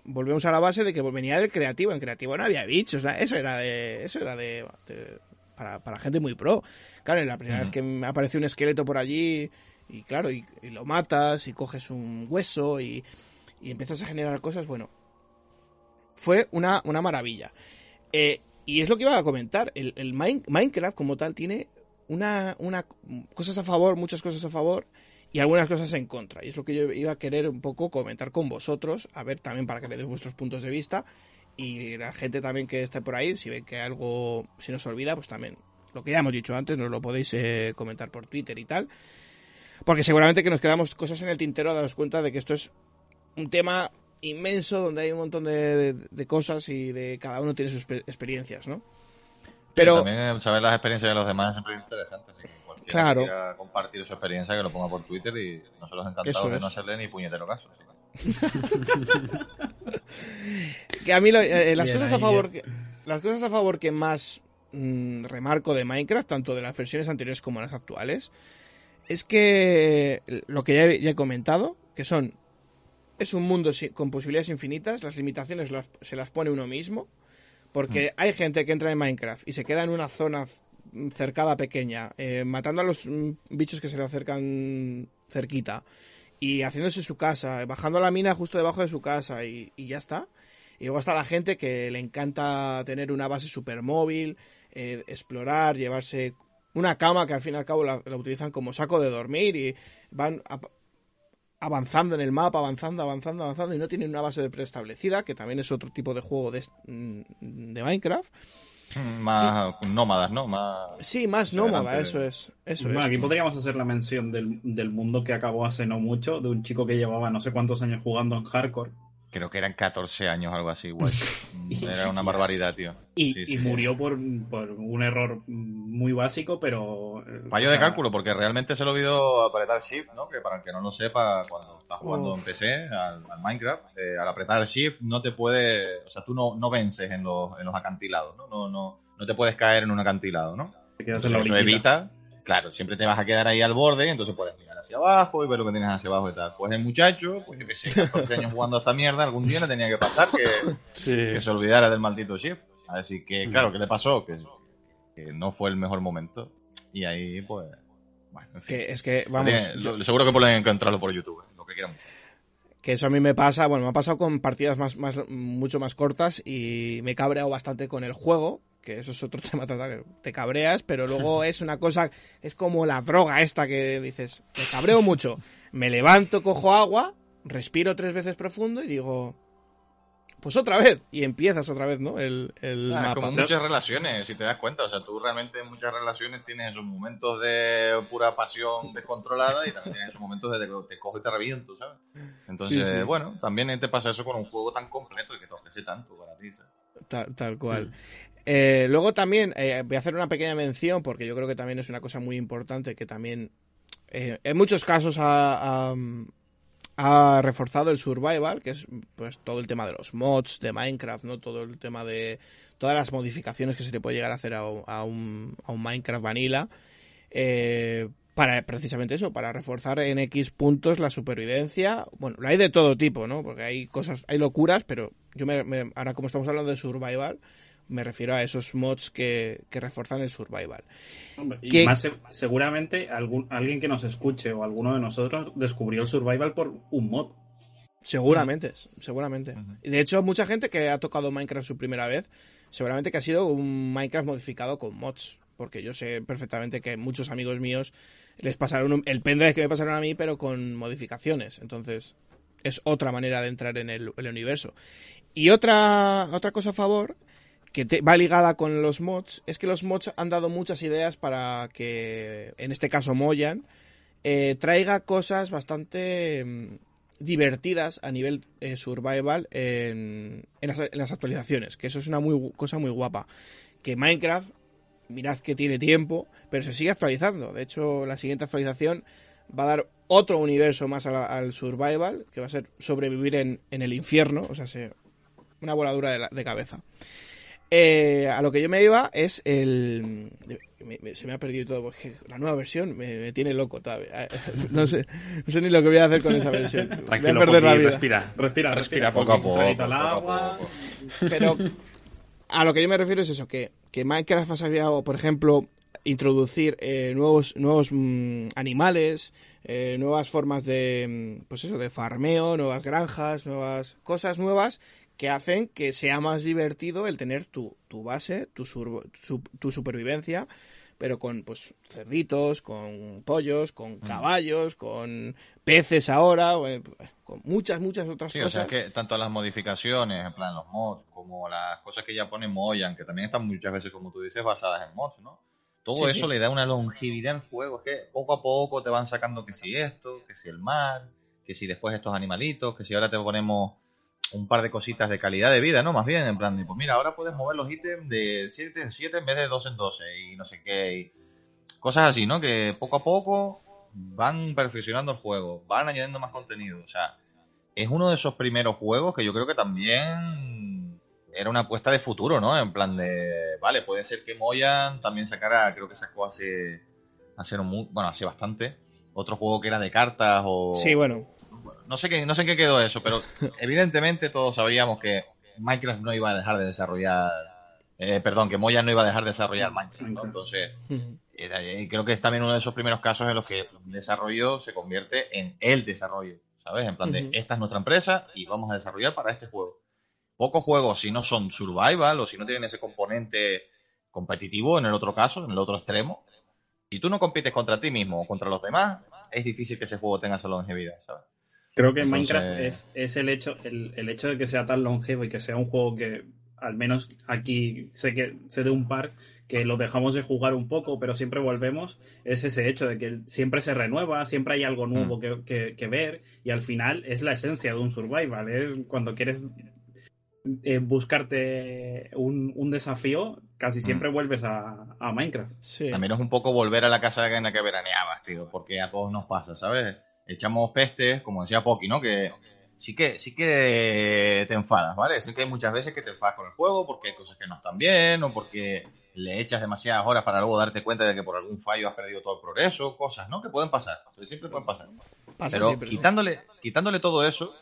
volvemos a la base de que venía del creativo, en creativo no había bichos, eso era de, eso era de, para, para, gente muy pro. Claro, la primera vez que me aparece un esqueleto por allí, y claro, y, lo matas, y coges un hueso, y, y, empiezas a generar cosas, bueno, fue una, una maravilla. Eh, y es lo que iba a comentar, el, el Minecraft como tal tiene una, una, cosas a favor, muchas cosas a favor, y algunas cosas en contra. Y es lo que yo iba a querer un poco comentar con vosotros, a ver también para que le deis vuestros puntos de vista y la gente también que esté por ahí, si ve que algo se nos olvida, pues también lo que ya hemos dicho antes, nos lo podéis eh, comentar por Twitter y tal. Porque seguramente que nos quedamos cosas en el tintero a daros cuenta de que esto es un tema inmenso donde hay un montón de, cosas y de cada uno tiene sus experiencias, ¿no? Pero también saber las experiencias de los demás siempre es interesante. Así claro. quiera compartir su experiencia, que lo ponga por Twitter y nosotros encantados de no hacerle ni puñetero caso. que a mí eh, las cosas a favor que, las cosas a favor que más mm, remarco de Minecraft, tanto de las versiones anteriores como las actuales, es que lo que ya he, comentado, que son es un mundo con posibilidades infinitas, las limitaciones se las pone uno mismo, porque mm. hay gente que entra en Minecraft y se queda en una zona cercada pequeña, eh, matando a los mm, bichos que se le acercan cerquita y haciéndose su casa, bajando la mina justo debajo de su casa y, ya está. Y luego está la gente que le encanta tener una base super móvil, eh, explorar, llevarse una cama que al fin y al cabo la, utilizan como saco de dormir y van avanzando en el mapa, avanzando, avanzando, avanzando y no tienen una base preestablecida, que también es otro tipo de juego de, mm, de Minecraft. Más nómadas, ¿no? Más sí, más nómada, eso es. Eso bueno, aquí podríamos hacer la mención del, del, mundo que acabó hace no mucho, de un chico que llevaba no sé cuántos años jugando en hardcore Creo que eran 14 años, algo así, igual. (laughs) Era una barbaridad, tío. Y, murió por, un error muy básico, pero. Eh, Fallo de cálculo, porque realmente se lo olvidó apretar Shift, ¿no? Que para el que no lo sepa, cuando estás jugando en PC, al, Minecraft, eh, al apretar Shift no te puede. O sea, tú no, no vences en los, en los acantilados, ¿no? No, no, no te puedes caer en un acantilado, ¿no? eso evita. Claro, siempre te vas a quedar ahí al borde, entonces puedes hacia abajo y ver lo que tienes hacia abajo y tal. Pues el muchacho, pues yo que sé, 14 años jugando a esta mierda, algún día le tenía que pasar que, que se olvidara del maldito shift. Así que, mm. claro, ¿qué le pasó? Que, no fue el mejor momento. Y ahí, pues. Bueno, en fin. Que es que, vamos. Seguro que pueden encontrarlo por YouTube, lo que quieran. Que eso a mí me pasa, bueno, me ha pasado con partidas más, más, mucho más cortas y me he cabreado bastante con el juego, que eso es otro (laughs) tema, te cabreas, pero luego (laughs) es una cosa, es como la droga esta que dices, me cabreo mucho, me levanto, cojo agua, respiro tres veces profundo y digo, pues otra vez, y empiezas otra vez, ¿no? El, el ah, Como muchas relaciones, si te das cuenta, o sea, tú realmente en muchas relaciones tienes esos momentos de pura pasión (laughs) descontrolada y también tienes esos momentos de que te cojo y te reviento, ¿sabes? Entonces, bueno, también te pasa eso con un juego tan completo y que te ofrece tanto para ti, ¿sabes? Tal, tal cual. Eh, luego también eh, voy a hacer una pequeña mención porque yo creo que también es una cosa muy importante que también eh, en muchos casos ha, reforzado el survival, que es pues todo el tema de los mods de Minecraft, no todo el tema de todas las modificaciones que se le puede llegar a hacer a, un, Minecraft vanilla. para precisamente eso, para reforzar en X puntos la supervivencia. Bueno, hay de todo tipo, ¿no? Porque hay cosas, hay locuras, pero yo me ahora como estamos hablando de survival, me refiero a esos mods que, que refuerzan el survival. y más seguramente algún, alguien que nos escuche o alguno de nosotros descubrió el survival por un mod. Seguramente, seguramente. Y de hecho, mucha gente que ha tocado Minecraft su primera vez, seguramente que ha sido un Minecraft modificado con mods. Porque yo sé perfectamente que muchos amigos míos les pasaron el pendrive que me pasaron a mí, pero con modificaciones. Entonces, es otra manera de entrar en el, el universo. Y otra, otra cosa a favor que va ligada con los mods, es que los mods han dado muchas ideas para que, en este caso Moyan, eh, traiga cosas bastante mm, divertidas a nivel eh, survival en, las, actualizaciones, que eso es una muy, cosa muy guapa. Que Minecraft, mirad que tiene tiempo, pero se sigue actualizando. De hecho, la siguiente actualización va a dar otro universo más al survival, que va a ser sobrevivir en, el infierno, o sea, una voladura de cabeza. Eh, a lo que yo me iba es el. se me ha perdido todo, porque la nueva versión me, tiene loco todavía. (laughs) No sé, no sé ni lo que voy a hacer con esa versión. Tranquilo, voy a perder la vida. Respira, respira, respira, poco a poco. agua. Pero a lo que yo me refiero es eso: que, que Minecraft ha sabido, por ejemplo, introducir eh, nuevos, nuevos mm, animales, eh, nuevas formas de, mm, pues eso, de farmeo, nuevas granjas, nuevas cosas nuevas que hacen que sea más divertido el tener tu, tu base, tu, tu supervivencia, pero con pues cerditos, con pollos, con mm. caballos, con peces ahora, eh, con muchas, muchas otras cosas. O sea que tanto las modificaciones, en plan los mods, como las cosas que ya pone Moyan, que también están muchas veces, como tú dices, basadas en mods, ¿no? Todo eso le da una longevidad al juego, es que poco a poco te van sacando que si esto, que si el mar, que si después estos animalitos, que si ahora te ponemos un par de cositas de calidad de vida, ¿no? Más bien, en plan de, pues mira, ahora puedes mover los ítems de 7 en 7 en vez de 2 en 12 y no sé qué. cosas así, ¿no? Que poco a poco van perfeccionando el juego, van añadiendo más contenido. O sea, es uno de esos primeros juegos que yo creo que también era una apuesta de futuro, ¿no? En plan de, vale, puede ser que Moyan también sacara, creo que sacó hace, hace, bueno, hace bastante, otro juego que era de cartas o... Sí, bueno no sé, qué, no sé en qué quedó eso, pero (laughs) evidentemente todos sabíamos que Minecraft no iba a dejar de desarrollar, eh, perdón, que Moya no iba a dejar de desarrollar Minecraft, ¿no? Entonces, creo que es también uno de esos primeros casos en los que el desarrollo se convierte en el desarrollo, ¿sabes? En plan de, esta es nuestra empresa y vamos a desarrollar para este juego. Pocos juegos, si no son survival o si no tienen ese componente competitivo en el otro caso, en el otro extremo, si tú no compites contra ti mismo o contra los demás, es difícil que ese juego tenga esa longevidad, ¿sabes? Creo que Minecraft es, es, el hecho el, el, hecho de que sea tan longevo y que sea un juego que al menos aquí sé que sé de un par que lo dejamos de jugar un poco, pero siempre volvemos, es ese hecho de que siempre se renueva, siempre hay algo nuevo mm. que, que, ver y al final es la esencia de un survival. ¿eh? Cuando quieres eh, buscarte un, un, desafío, casi siempre mm. vuelves a, a Minecraft. Sí. También es un poco volver a la casa en la que veraneabas, tío, porque a todos nos pasa, ¿sabes? Echamos pestes, como decía Poki, ¿no? Que sí que, sí que te enfadas, ¿vale? Sí que hay muchas veces que te enfadas con el juego porque hay cosas que no están bien o porque le echas demasiadas horas para luego darte cuenta de que por algún fallo has perdido todo el progreso, cosas, ¿no? Que pueden pasar, siempre pueden pasar. Pero quitándole, quitándole todo eso,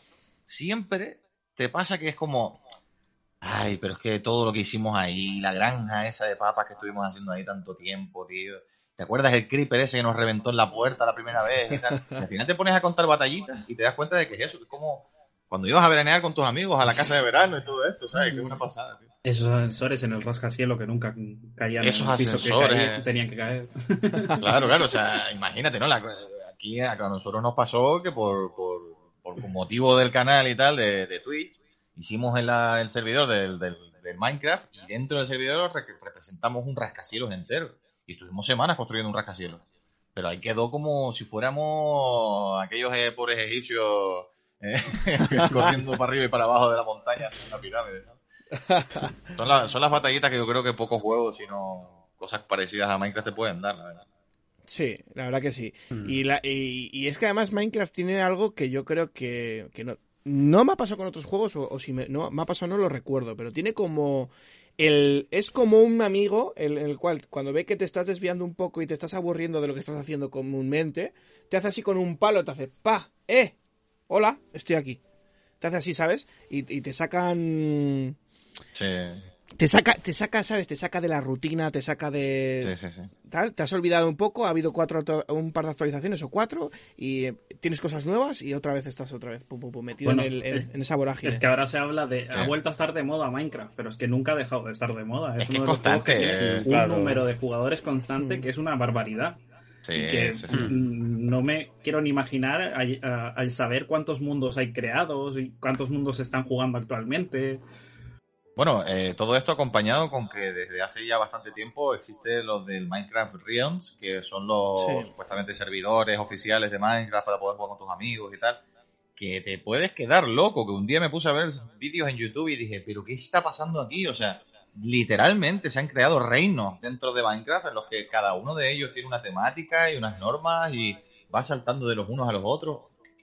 siempre te pasa que es como, ay, pero es que todo lo que hicimos ahí, la granja esa de papas que estuvimos haciendo ahí tanto tiempo, tío, ¿Te acuerdas el creeper ese que nos reventó en la puerta la primera vez y tal? al final te pones a contar batallitas y te das cuenta de que es eso, que es como cuando ibas a veranear con tus amigos a la casa de verano y todo esto, ¿sabes? Que es una pasada, tío. Esos ascensores en el rascacielos que nunca caían Esos en el piso que tenían que caer. (laughs) Claro, claro, o sea, imagínate, ¿no? aquí a nosotros nos pasó que por, por, por motivo del canal y tal, de, de Twitch, hicimos el, el servidor del, del, del, Minecraft y dentro del servidor representamos un rascacielos entero. Y estuvimos semanas construyendo un rascacielos. Pero ahí quedó como si fuéramos aquellos eh, pobres egipcios eh, (laughs) corriendo para arriba y para abajo de la montaña en una pirámide. Son, son las batallitas que yo creo que pocos juegos, sino cosas parecidas a Minecraft te pueden dar, la verdad. Sí, la verdad que sí. Hmm. Y, la, y, es que además Minecraft tiene algo que yo creo que, que no, no me ha pasado con otros juegos, o, si me, no, me ha pasado no lo recuerdo, pero tiene como el, es como un amigo el, cual cuando ve que te estás desviando un poco y te estás aburriendo de lo que estás haciendo comúnmente, te hace así con un palo, te hace pa, eh, hola, estoy aquí. Te hace así, ¿sabes? Y, y te sacan... Sí te saca, te saca, ¿sabes? Te saca de la rutina, te saca de... Sí, sí, sí. Tal, te has olvidado un poco, ha habido cuatro, un par de actualizaciones o cuatro, y eh, tienes cosas nuevas y otra vez estás otra vez metido en, el, en, esa vorágine. Es que ahora se habla de... Ha vuelto a estar de moda Minecraft, pero es que nunca ha dejado de estar de moda. Es, que es constante. un número de jugadores constante mm. que es una barbaridad. Sí, que no me quiero ni imaginar al saber cuántos mundos hay creados y cuántos mundos se están jugando actualmente. Bueno, eh, todo esto acompañado con que desde hace ya bastante tiempo existe los del Minecraft Realms, que son los supuestamente servidores oficiales de Minecraft para poder jugar con tus amigos y tal. que te puedes quedar loco, que un día me puse a ver vídeos en YouTube y dije, pero ¿qué está pasando aquí? O sea, literalmente se han creado reinos dentro de Minecraft en los que cada uno de ellos tiene una temática y unas normas y va saltando de los unos a los otros.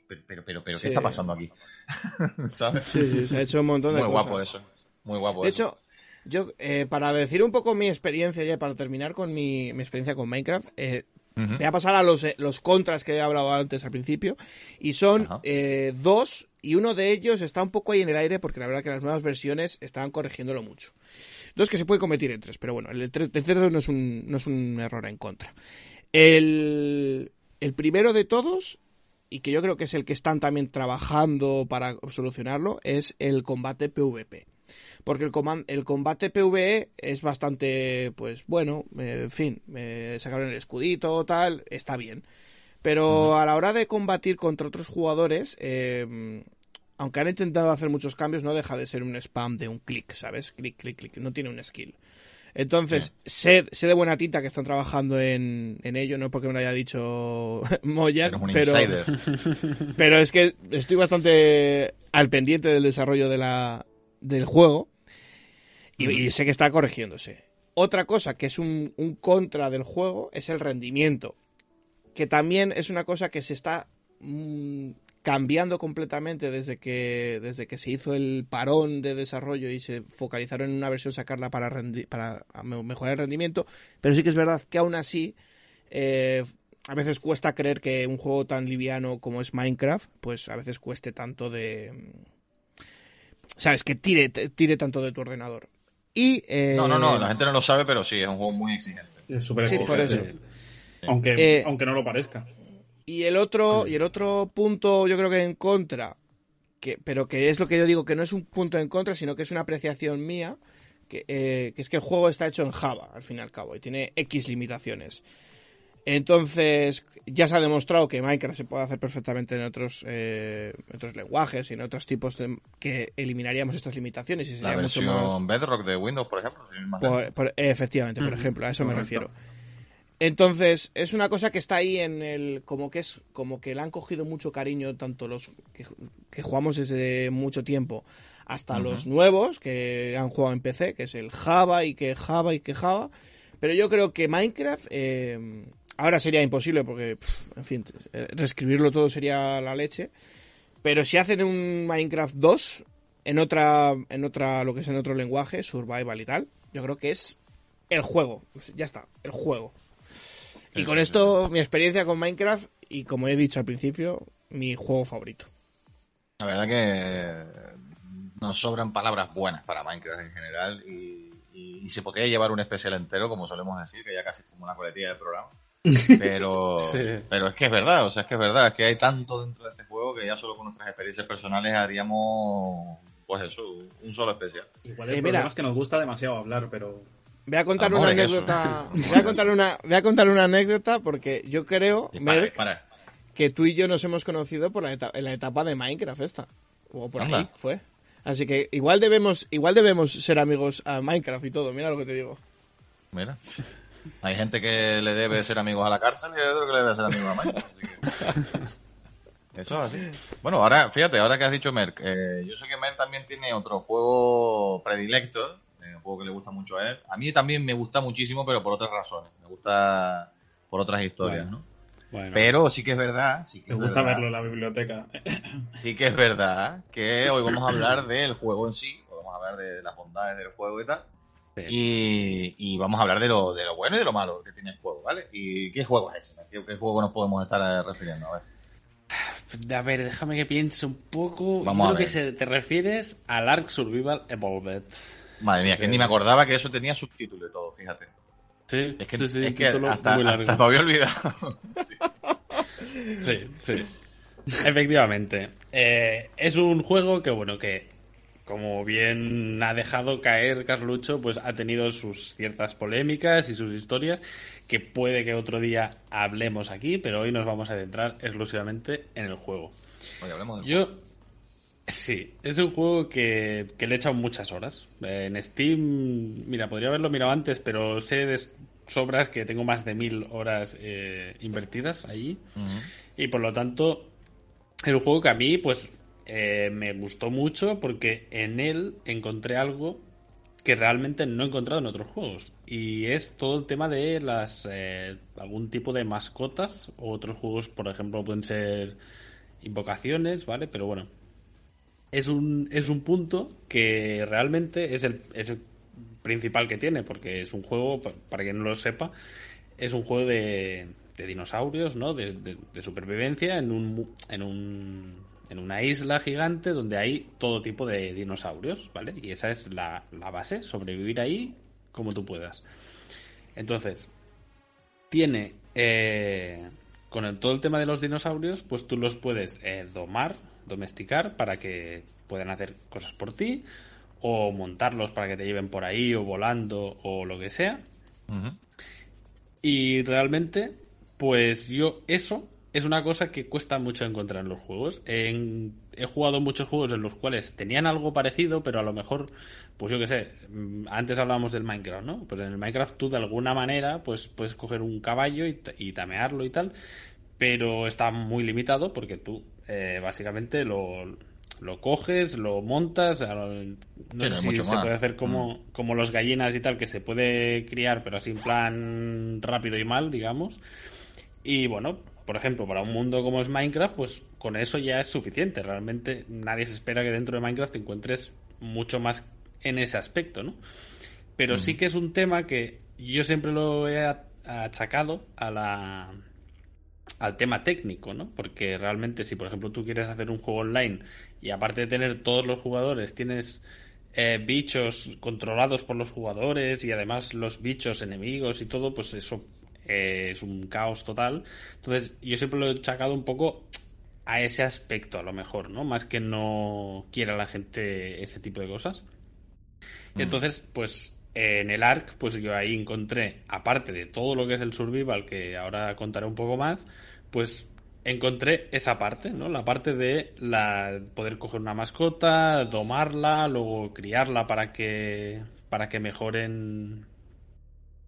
Pero, pero, pero, pero ¿qué está pasando aquí? (laughs) Sí, sí, se ha hecho un montón de Muy cosas. guapo eso. Muy guapo De eso. hecho, yo, eh, para decir un poco mi experiencia ya, para terminar con mi, mi experiencia con Minecraft, eh, voy a pasar a los, eh, los contras que he hablado antes al principio. Y son eh, dos, y uno de ellos está un poco ahí en el aire porque la verdad que las nuevas versiones estaban corrigiéndolo mucho. Dos que se puede cometer en tres, pero bueno, el, tre- el tercero no es, un, no es un error en contra. El, el primero de todos, y que yo creo que es el que están también trabajando para solucionarlo, es el combate PvP. Porque el, el combate PvE es bastante, pues bueno, eh, en fin, eh, sacaron el escudito, tal, está bien. Pero a la hora de combatir contra otros jugadores, eh, aunque han intentado hacer muchos cambios, no deja de ser un spam de un clic, ¿sabes? Clic, clic, clic, no tiene un skill. Entonces, sé, sé de buena tinta que están trabajando en, en ello, no porque me lo haya dicho (laughs) Moya, pero, (laughs) pero es que estoy bastante al pendiente del desarrollo de la, del juego y, y sé que está corrigiéndose. Otra cosa que es un, un contra del juego es el rendimiento, que también es una cosa que se está mm, cambiando completamente desde que, desde que se hizo el parón de desarrollo y se focalizaron en una versión sacarla para, rendi- para me- mejorar el rendimiento, pero sí que es verdad que aún así eh, a veces cuesta creer que un juego tan liviano como es Minecraft, pues a veces cueste tanto de... ¿Sabes? Que tire, tire tanto de tu ordenador. Y... eh, No, no, no, la gente no lo sabe, pero sí, es un juego muy exigente. Es súper Sí, por exigente. eso. Aunque, Eh, aunque no lo parezca. Y el otro, y el otro punto, yo creo que en contra, que, pero que es lo que yo digo, que no es un punto en contra, sino que es una apreciación mía, que, eh, que es que el juego está hecho en Java, al fin y al cabo, y tiene X limitaciones. Entonces, ya se ha demostrado que Minecraft se puede hacer perfectamente en otros, eh, otros lenguajes y en otros tipos de, que eliminaríamos estas limitaciones y La sería mucho versión más... Bedrock de Windows, por ejemplo. Por- por- efectivamente, por ejemplo, a eso me refiero. Entonces, es una cosa que está ahí en el. como que es. como que le han cogido mucho cariño, tanto los que, que jugamos desde mucho tiempo, hasta los nuevos que han jugado en PC, que es el Java y que Java y que Java. Pero yo creo que Minecraft. eh, ahora sería imposible porque, en fin, eh, reescribirlo todo sería la leche. Pero si hacen un Minecraft 2 en otra, en otra, lo que es en otro lenguaje, survival y tal, yo creo que es el juego. Ya está, el juego. Y con esto, mi experiencia con Minecraft, y como he dicho al principio, mi juego favorito. La verdad que nos sobran palabras buenas para Minecraft en general y, y- y se podría llevar un especial entero, como solemos decir, que ya casi es como una coletilla del programa. (laughs) Pero, Sí. pero es que es verdad, o sea, es que es verdad, es que hay tanto dentro de este juego que ya solo con nuestras experiencias personales haríamos, pues eso, un solo especial. Igual el Eh, mira. es que nos gusta demasiado hablar, pero Voy a contar Amor, una es eso. anécdota. (laughs) Voy a contar una, voy a contar una anécdota porque yo creo, Dispara, Merck, dispara. que tú y yo nos hemos conocido por la etapa, en la etapa de Minecraft esta. O por Anda. ahí fue. Así que igual debemos, igual debemos ser amigos a Minecraft y todo, mira lo que te digo. Mira. Hay gente que le debe ser amigos a la cárcel y hay otro que le debe ser amigos a Minecraft. así que- (laughs) Eso es así. Bueno, ahora, fíjate, ahora que has dicho Merck, eh, yo sé que Merck también tiene otro juego predilecto, eh, un juego que le gusta mucho a él. A mí también me gusta muchísimo, pero por otras razones. Me gusta por otras historias, Bueno. ¿no? Bueno, Pero sí que es verdad, sí que me gusta verdad, verlo en la biblioteca. (laughs) sí que es verdad que hoy vamos a hablar del juego en sí, vamos a hablar de las bondades del juego y tal. Sí. Y, y vamos a hablar de lo, de lo bueno y de lo malo que tiene el juego, ¿vale? ¿Y qué juego es ese? ¿Qué, qué juego nos podemos estar eh, refiriendo? A ver. A ver, déjame que piense un poco. Vamos a que se- te refieres al Ark Survival Evolved. Madre mía, que ni me acordaba que eso tenía subtítulo y todo, fíjate. Sí, Es que, sí, sí, es que hasta, muy largo. hasta me había olvidado. (laughs) Sí. Sí, sí. Efectivamente. Eh, es un juego que, bueno, que como bien ha dejado caer Carlucho, pues ha tenido sus ciertas polémicas y sus historias que puede que otro día hablemos aquí, pero hoy nos vamos a centrar exclusivamente en el juego. Oye, hablemos del Yo, sí, es un juego que, que le he echado muchas horas. En Steam, mira, podría haberlo mirado antes, pero sé de sobras que tengo más de mil horas eh, invertidas allí. Y por lo tanto, el juego que a mí, pues, eh, me gustó mucho porque en él encontré algo que realmente no he encontrado en otros juegos. Y es todo el tema de las eh, algún tipo de mascotas. O otros juegos, por ejemplo, pueden ser invocaciones, ¿vale? Pero bueno. Es un, es un punto que realmente es el, es el principal que tiene, porque es un juego, para quien no lo sepa, es un juego de, de dinosaurios, ¿no? De, de, supervivencia en un, en un en una isla gigante donde hay todo tipo de dinosaurios, ¿vale? Y esa es la, base, sobrevivir ahí como tú puedas. Entonces, tiene, eh, con todo el tema de los dinosaurios, pues tú los puedes eh, domar, domesticar, para que puedan hacer cosas por ti, o montarlos para que te lleven por ahí, o volando, o lo que sea. Y realmente, pues yo eso es una cosa que cuesta mucho encontrar en los juegos. he jugado muchos juegos en los cuales tenían algo parecido, pero a lo mejor, pues yo qué sé, mm, antes hablábamos del Minecraft, ¿no? Pues en el Minecraft tú de alguna manera pues puedes coger un caballo y, tamearlo y tal, pero está muy limitado porque tú eh, básicamente lo, coges, lo montas, no sé si se puede hacer como, mm. como los gallinas y tal, que se puede criar, pero así en plan rápido y mal, digamos. Y bueno, por ejemplo, para un mundo como es Minecraft, pues con eso ya es suficiente. Realmente nadie se espera que dentro de Minecraft te encuentres mucho más en ese aspecto, ¿no? Pero sí que es un tema que yo siempre lo he achacado a la al tema técnico, ¿no? Porque realmente si por ejemplo tú quieres hacer un juego online y aparte de tener todos los jugadores tienes eh, bichos controlados por los jugadores y además los bichos enemigos y todo, pues eso eh, es un caos total. Entonces, yo siempre lo he chacado un poco a ese aspecto, a lo mejor, ¿no? Más que no quiera la gente ese tipo de cosas. Mm. Entonces, pues en el ARC, pues yo ahí encontré, aparte de todo lo que es el survival, que ahora contaré un poco más, pues encontré esa parte, ¿no? La parte de la poder coger una mascota, domarla, luego criarla para que para que mejoren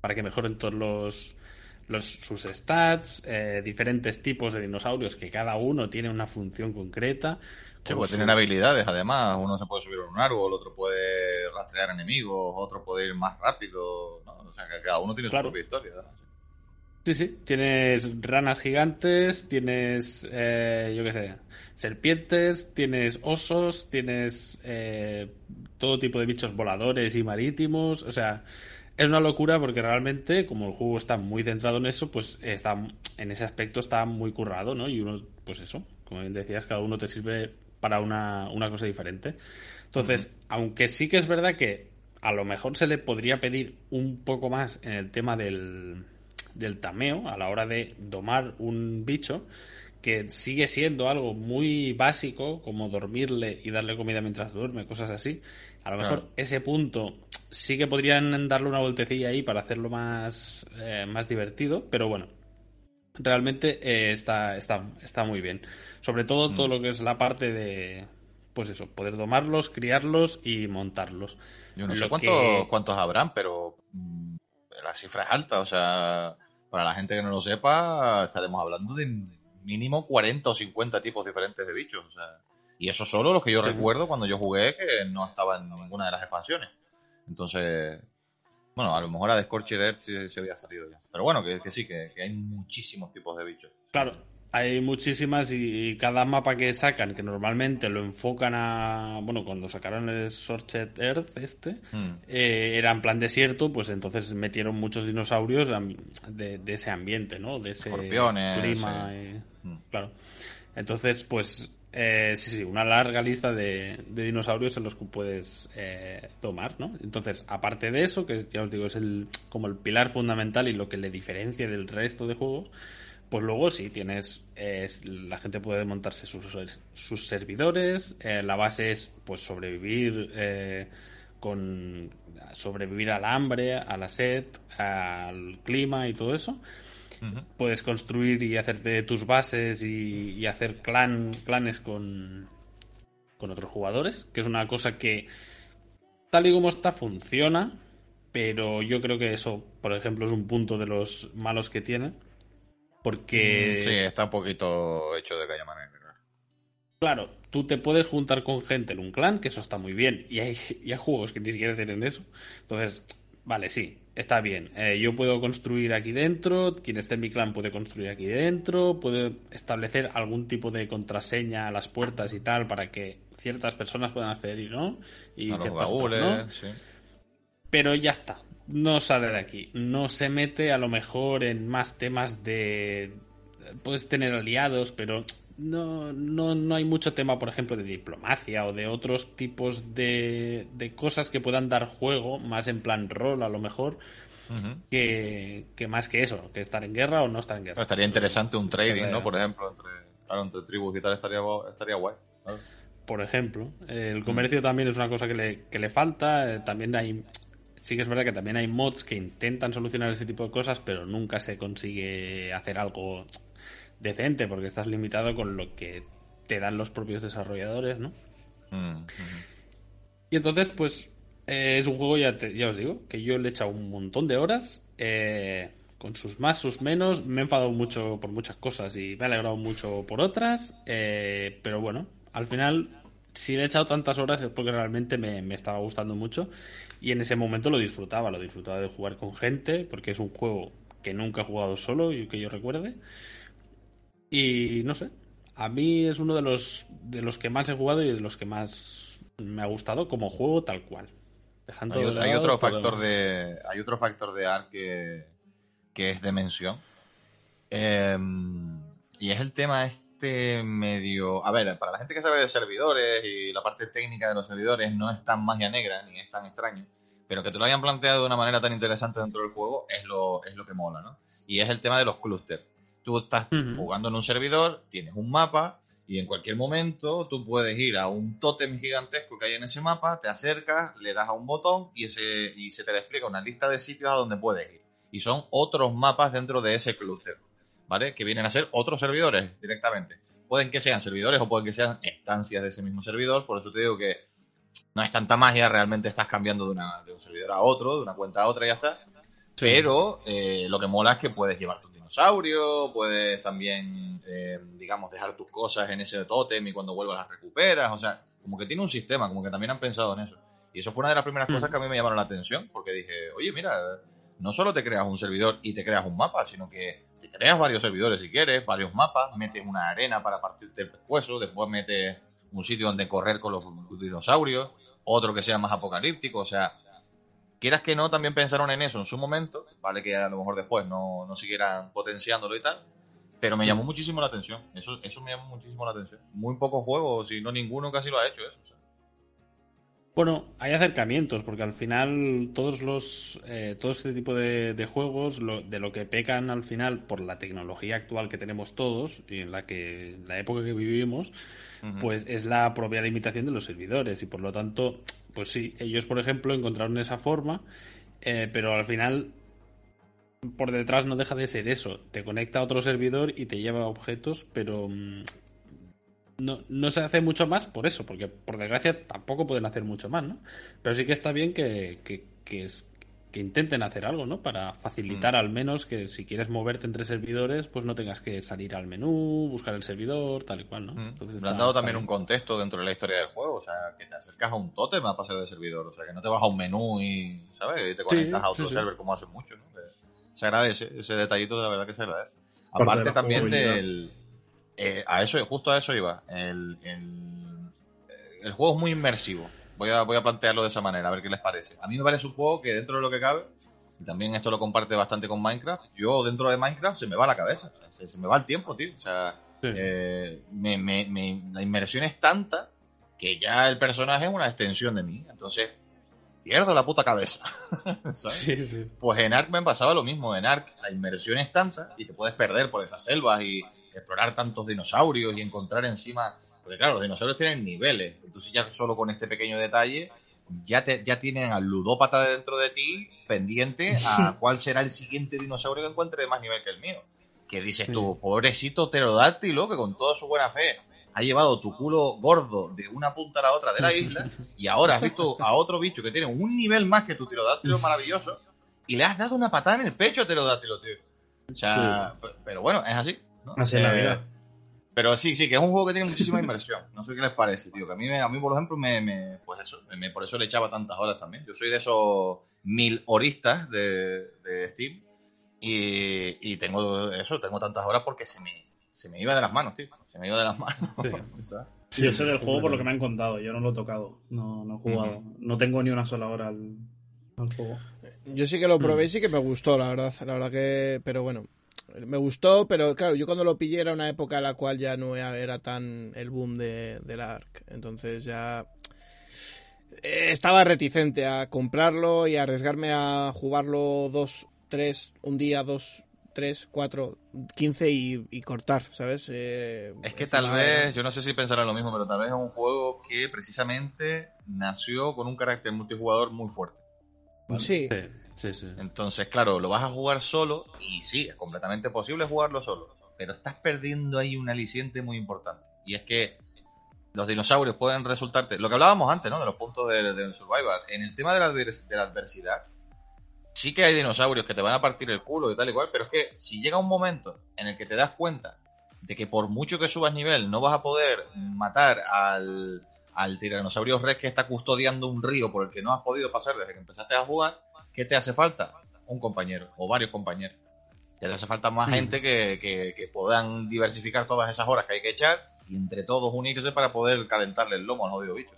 para que mejoren todos los los, sus stats, eh, diferentes tipos de dinosaurios que cada uno tiene una función concreta. Que puede tener habilidades, además. Uno se puede subir a un árbol, otro puede rastrear enemigos, otro puede ir más rápido. O sea, que cada uno tiene su propia historia. Sí, sí. Tienes ranas gigantes, tienes, eh, yo qué sé, serpientes, tienes osos, tienes eh, todo tipo de bichos voladores y marítimos. O sea, es una locura porque realmente, como el juego está muy centrado en eso, pues está en ese aspecto está muy currado, ¿no? Y uno, pues eso, como bien decías, cada uno te sirve para una, cosa diferente. Entonces, aunque sí que es verdad que a lo mejor se le podría pedir un poco más en el tema del, del tameo a la hora de domar un bicho, que sigue siendo algo muy básico, como dormirle y darle comida mientras duerme, cosas así. A lo mejor ese punto sí que podrían darle una voltecilla ahí para hacerlo más, eh, más divertido, pero bueno, realmente eh, está, está, está muy bien. Sobre todo todo mm. lo que es la parte de, pues eso, poder domarlos, criarlos y montarlos. Yo no sé cuántos, cuántos habrán, pero mm, la cifra es alta, o sea, para la gente que no lo sepa, estaremos hablando de mínimo 40 o 50 tipos diferentes de bichos, o sea, y eso solo lo que yo recuerdo cuando yo jugué que no estaba en ninguna de las expansiones. Entonces, bueno, a lo mejor a Scorcher Earth se, se, había salido ya. Pero bueno, que, sí, que, hay muchísimos tipos de bichos. Claro, hay muchísimas y, cada mapa que sacan, que normalmente lo enfocan a. Bueno, cuando sacaron el Scorched Earth, este, hmm. eh, era en plan desierto, pues entonces metieron muchos dinosaurios de, ese ambiente, ¿no? De ese clima. Hmm. Claro. Entonces, pues eh, sí, sí, una larga lista de, dinosaurios en los que puedes eh, tomar, ¿no? Entonces, aparte de eso, que ya os digo, es el, como el pilar fundamental y lo que le diferencia del resto de juegos, pues luego sí, tienes, la gente puede montarse sus, sus servidores, eh, la base es pues sobrevivir con sobrevivir al hambre, a la sed, al clima y todo eso. Puedes construir y hacerte tus bases y, hacer clan, clanes con, con otros jugadores, que es una cosa que tal y como está funciona, pero yo creo que eso, por ejemplo, es un punto de los malos que tiene. Porque. Mm, sí, está un poquito hecho de calle manera. Claro, tú te puedes juntar con gente en un clan, que eso está muy bien, y hay, y hay juegos que ni siquiera tienen eso. Entonces, vale, sí, está bien. Eh, yo puedo construir aquí dentro, quien esté en mi clan puede construir aquí dentro, puedo establecer algún tipo de contraseña a las puertas y tal para que ciertas personas puedan acceder y no, y ciertas no. Pero ya está, no sale de aquí, no se mete a lo mejor en más temas de... Puedes tener aliados, pero no, no, no hay mucho tema, por ejemplo, de diplomacia o de otros tipos de, de cosas que puedan dar juego, más en plan rol a lo mejor, que, más que eso, que estar en guerra o no estar en guerra. estaría interesante un trading, ¿no? Por ejemplo, entre, entre tribus y tal, estaría, estaría guay. Por ejemplo, el comercio también es una cosa que le, que le falta, eh, también hay... Sí que es verdad que también hay mods que intentan solucionar ese tipo de cosas, pero nunca se consigue hacer algo decente, porque estás limitado con lo que te dan los propios desarrolladores, ¿no? Mm, y entonces, pues, eh, es un juego, ya, ya os digo, que yo le he echado un montón de horas, eh, con sus más, sus menos, me he enfadado mucho por muchas cosas y me he alegrado mucho por otras, eh, pero bueno, al final, si le he echado tantas horas es porque realmente me, me estaba gustando mucho y en ese momento lo disfrutaba, lo disfrutaba de jugar con gente, porque es un juego que nunca he jugado solo y que yo recuerde. Y no sé, a mí es uno de los, de los que más he jugado y de los que más me ha gustado como juego tal cual. Dejando hay, otro factor de hay otro factor de ARC que, que es dimensión. Em, y es el tema este medio... A ver, para la gente que sabe de servidores y la parte técnica de los servidores no es tan magia negra ni es tan extraño, pero que te lo hayan planteado de una manera tan interesante dentro del juego es lo, es lo que mola, ¿no? Y es el tema de los clústeres Tú estás jugando en un servidor, tienes un mapa y en cualquier momento tú puedes ir a un tótem gigantesco que hay en ese mapa, te acercas, le das a un botón y, ese, y se te despliega una lista de sitios a donde puedes ir. Y son otros mapas dentro de ese clúster, ¿vale? Que vienen a ser otros servidores directamente. Pueden que sean servidores o pueden que sean estancias de ese mismo servidor, por eso te digo que no es tanta magia, realmente estás cambiando de, una, de un servidor a otro, de una cuenta a otra y ya está. Pero eh, lo que mola es que puedes llevar tu dinosaurio, puedes también, eh, digamos, dejar tus cosas en ese tótem y cuando vuelvas las recuperas. O sea, como que tiene un sistema, como que también han pensado en eso. Y eso fue una de las primeras cosas que a mí me llamaron la atención, porque dije, oye, mira, no solo te creas un servidor y te creas un mapa, sino que te creas varios servidores si quieres, varios mapas, metes una arena para partirte el pescuezo, después metes un sitio donde correr con los dinosaurios, otro que sea más apocalíptico, o sea, quieras que no, también pensaron en eso en su momento, vale que a lo mejor después no, no siguieran potenciándolo y tal, pero me llamó mm. muchísimo la atención, eso, eso me llamó muchísimo la atención. Muy pocos juegos, si no ninguno casi lo ha hecho eso. Bueno, hay acercamientos, porque al final todos los eh, todo este tipo de, juegos de lo que pecan al final por la tecnología actual que tenemos todos y en la que la época que vivimos, pues es la propia limitación de los servidores y por lo tanto pues sí, ellos, por ejemplo, encontraron esa forma, eh, pero al final por detrás no deja de ser eso. Te conecta a otro servidor y te lleva objetos, pero mm, no, no, se hace mucho más por eso, porque por desgracia tampoco pueden hacer mucho más, ¿no? Pero sí que está bien que, que, que, es, que intenten hacer algo, ¿no? Para facilitar mm. al menos que si quieres moverte entre servidores, pues no tengas que salir al menú, buscar el servidor, tal y cual, ¿no? Mm. Me han dado también un contexto dentro de la historia del juego, o sea, que te acercas a un tótem a pasar de servidor, o sea, que no te vas a un menú y, ¿sabes? Y te conectas a otro server como hace mucho, ¿no? Se agradece, ese detallito de la verdad que se agradece. Aparte también del... Eh, a eso, justo a eso iba. El, el, el juego es muy inmersivo. Voy a, voy a plantearlo de esa manera, a ver qué les parece. A mí me parece un juego que dentro de lo que cabe, y también esto lo comparte bastante con Minecraft, yo dentro de Minecraft se me va la cabeza, se, me va el tiempo, tío. O sea, eh, me, me, la inmersión es tanta que ya el personaje es una extensión de mí. Entonces, pierdo la puta cabeza. (laughs) Pues en Ark me pasaba lo mismo. En Ark la inmersión es tanta y te puedes perder por esas selvas y explorar tantos dinosaurios y encontrar encima porque claro, los dinosaurios tienen niveles. Entonces ya solo con este pequeño detalle ya, te, ya tienen al ludópata dentro de ti pendiente a (laughs) cuál será el siguiente dinosaurio que encuentre de más nivel que el mío. Que dices tú, pobrecito pterodáctilo que con toda su buena fe ha llevado tu culo gordo de una punta a la otra de la isla y ahora has visto a otro bicho que tiene un nivel más que tu pterodáctilo maravilloso y le has dado una patada en el pecho a pterodáctilo, tío. O sea, pero bueno, es así. Así es la vida. Pero sí, sí, que es un juego que tiene muchísima inversión. No sé qué les parece, tío. Que a mí, a mí por ejemplo, me, pues eso, me, por eso le echaba tantas horas también. Yo soy de esos mil horistas de, de Steam y, y, tengo eso, tengo tantas horas porque se me, se me iba de las manos, tío. Se me iba de las manos. Sí. (laughs) yo sé del juego por lo que me han contado. Yo no lo he tocado. No, no he jugado. No tengo ni una sola hora al, juego. Yo sí que lo probé y sí que me gustó, la verdad. La verdad que. Pero bueno. Me gustó, pero claro, yo cuando lo pillé era una época en la cual ya no era tan el boom de, del ARC. Entonces ya eh, estaba reticente a comprarlo y a arriesgarme a jugarlo dos, tres, un día, dos, 3, 4, 15 y, cortar, ¿sabes? Eh, es que tal vez, yo no sé si pensarán lo mismo, pero tal vez es un juego que precisamente nació con un carácter multijugador muy fuerte. Sí. Entonces, claro, lo vas a jugar solo y sí, es completamente posible jugarlo solo, pero estás perdiendo ahí un aliciente muy importante. Y es que los dinosaurios pueden resultarte, lo que hablábamos antes, ¿no? De los puntos del de survival. En el tema de la, de la adversidad, sí que hay dinosaurios que te van a partir el culo y tal y cual, pero es que si llega un momento en el que te das cuenta de que por mucho que subas nivel no vas a poder matar al, al tiranosaurio rex que está custodiando un río por el que no has podido pasar desde que empezaste a jugar, ¿qué te hace falta? Un compañero o varios compañeros. Ya te hace falta más gente que, que, que, puedan diversificar todas esas horas que hay que echar y entre todos unirse para poder calentarle el lomo al odio bicho.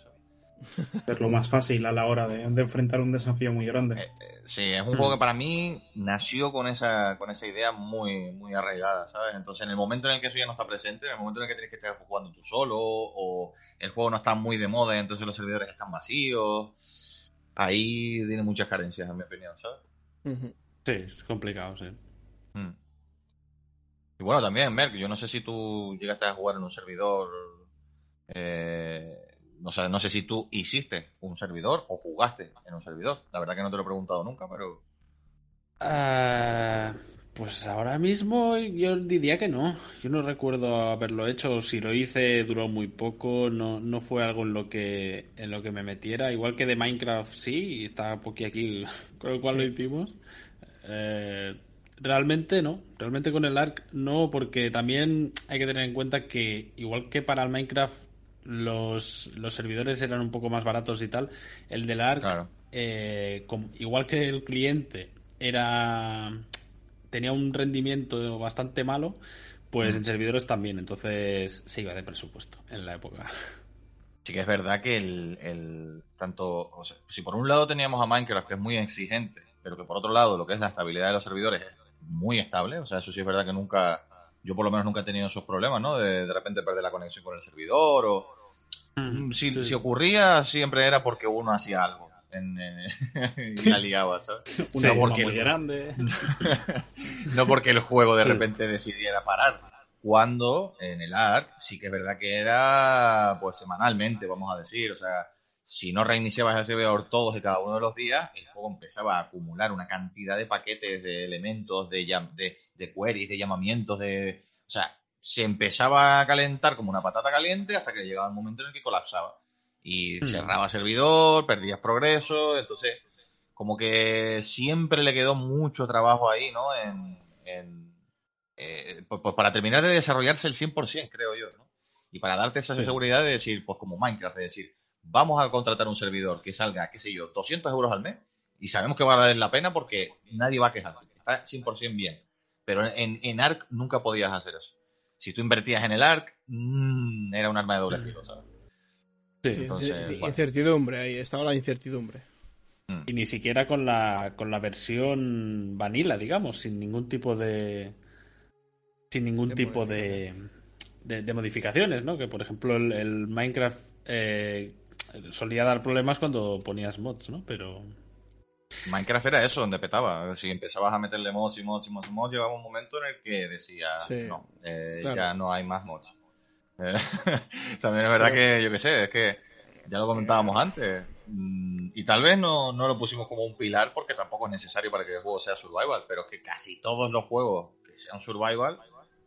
(laughs) Es lo más fácil a la hora de, enfrentar un desafío muy grande. Eh, eh, sí, es un juego que para mí nació con esa, con esa idea muy, muy arraigada, ¿sabes? Entonces, en el momento en el que eso ya no está presente, en el momento en el que tienes que estar jugando tú solo, o el juego no está muy de moda y entonces los servidores están vacíos, ahí tiene muchas carencias, en mi opinión, ¿sabes? Sí, es complicado, sí. Mm. Y bueno, también, Merck, yo no sé si tú llegaste a jugar en un servidor eh, no sé, no sé si tú hiciste un servidor o jugaste en un servidor. La verdad que no te lo he preguntado nunca, pero. Ah, pues ahora mismo yo diría que no. Yo no recuerdo haberlo hecho. Si lo hice duró muy poco. No, no fue algo en lo que en lo que me metiera. Igual que de Minecraft sí, y está aquí aquí (laughs) con el cual lo hicimos. Eh, realmente no. Realmente con el ARC no, porque también hay que tener en cuenta que igual que para el Minecraft los, los servidores eran un poco más baratos y tal. El del ARC, eh, igual que el cliente era tenía un rendimiento bastante malo, pues en servidores también. Entonces se iba de presupuesto en la época. Sí que es verdad que el, el tanto, o sea, si por un lado teníamos a Minecraft que es muy exigente, pero que por otro lado lo que es la estabilidad de los servidores es muy estable, o sea, eso sí es verdad que nunca, yo por lo menos nunca he tenido esos problemas, ¿no? De de repente perder la conexión con el servidor o, Mm, si, ocurría, siempre era porque uno hacía algo. En, (laughs) y la liaba, ¿sabes? Una no porque muy grande. (laughs) no porque el juego de repente decidiera parar. Cuando en el ARC sí que es verdad que era pues semanalmente, vamos a decir. O sea, si no reiniciabas el servidor todos y cada uno de los días, el juego empezaba a acumular una cantidad de paquetes, de elementos, de, de, de queries, de llamamientos, de... O sea, se empezaba a calentar como una patata caliente hasta que llegaba el momento en el que colapsaba. Y hmm. cerraba servidor, perdías progreso, entonces como que siempre le quedó mucho trabajo ahí, ¿no? En, eh, pues, pues, para terminar de desarrollarse el 100%, creo yo, ¿no? Y para darte esa seguridad de decir, pues como Minecraft, de decir, vamos a contratar un servidor que salga, qué sé yo, 200 euros al mes y sabemos que va a valer la pena porque nadie va a quejarse, está 100% bien. Pero en, en ARC nunca podías hacer eso si tú invertías en el ARC, mmm, era un arma de doble filo, ¿sabes? Sí, incertidumbre, ahí estaba la incertidumbre. Mm. Y ni siquiera con la, con la versión vanilla, digamos, sin ningún tipo de. Sin ningún tipo de, de, modificaciones, ¿no? Que por ejemplo el, Minecraft eh, solía dar problemas cuando ponías mods, ¿no? Pero. Minecraft era eso, donde petaba. Si empezabas a meterle mods y mods y mods y mods, llegaba un momento en el que decía, no, eh, ya no hay más mods. Eh, (laughs) también es verdad que, yo qué sé, es que ya lo comentábamos antes. Mm, y tal vez no, no, lo pusimos como un pilar porque tampoco es necesario para que el juego sea survival, pero que casi todos los juegos que sean survival,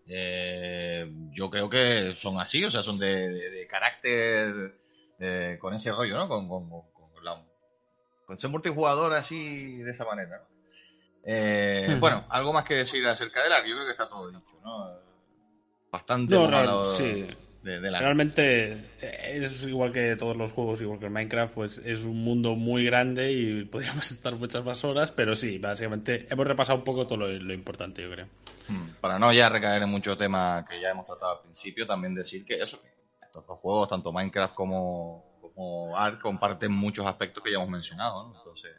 eh, yo creo que son así, o sea, son de, carácter con ese rollo, ¿no? Con, con, con la, con ser multijugador así de esa manera. Eh, bueno, algo más que decir acerca del ARC, yo creo que está todo dicho, ¿no? bastante no, sí. Realmente eh, es igual que todos los juegos, igual que el Minecraft, pues es un mundo muy grande y podríamos (laughs) estar muchas más horas, pero sí, básicamente hemos repasado un poco todo lo, importante, yo creo. Hmm, para no ya recaer en mucho tema que ya hemos tratado al principio, también decir que eso, estos dos juegos, tanto Minecraft como, como Ark, comparten muchos aspectos que ya hemos mencionado, entonces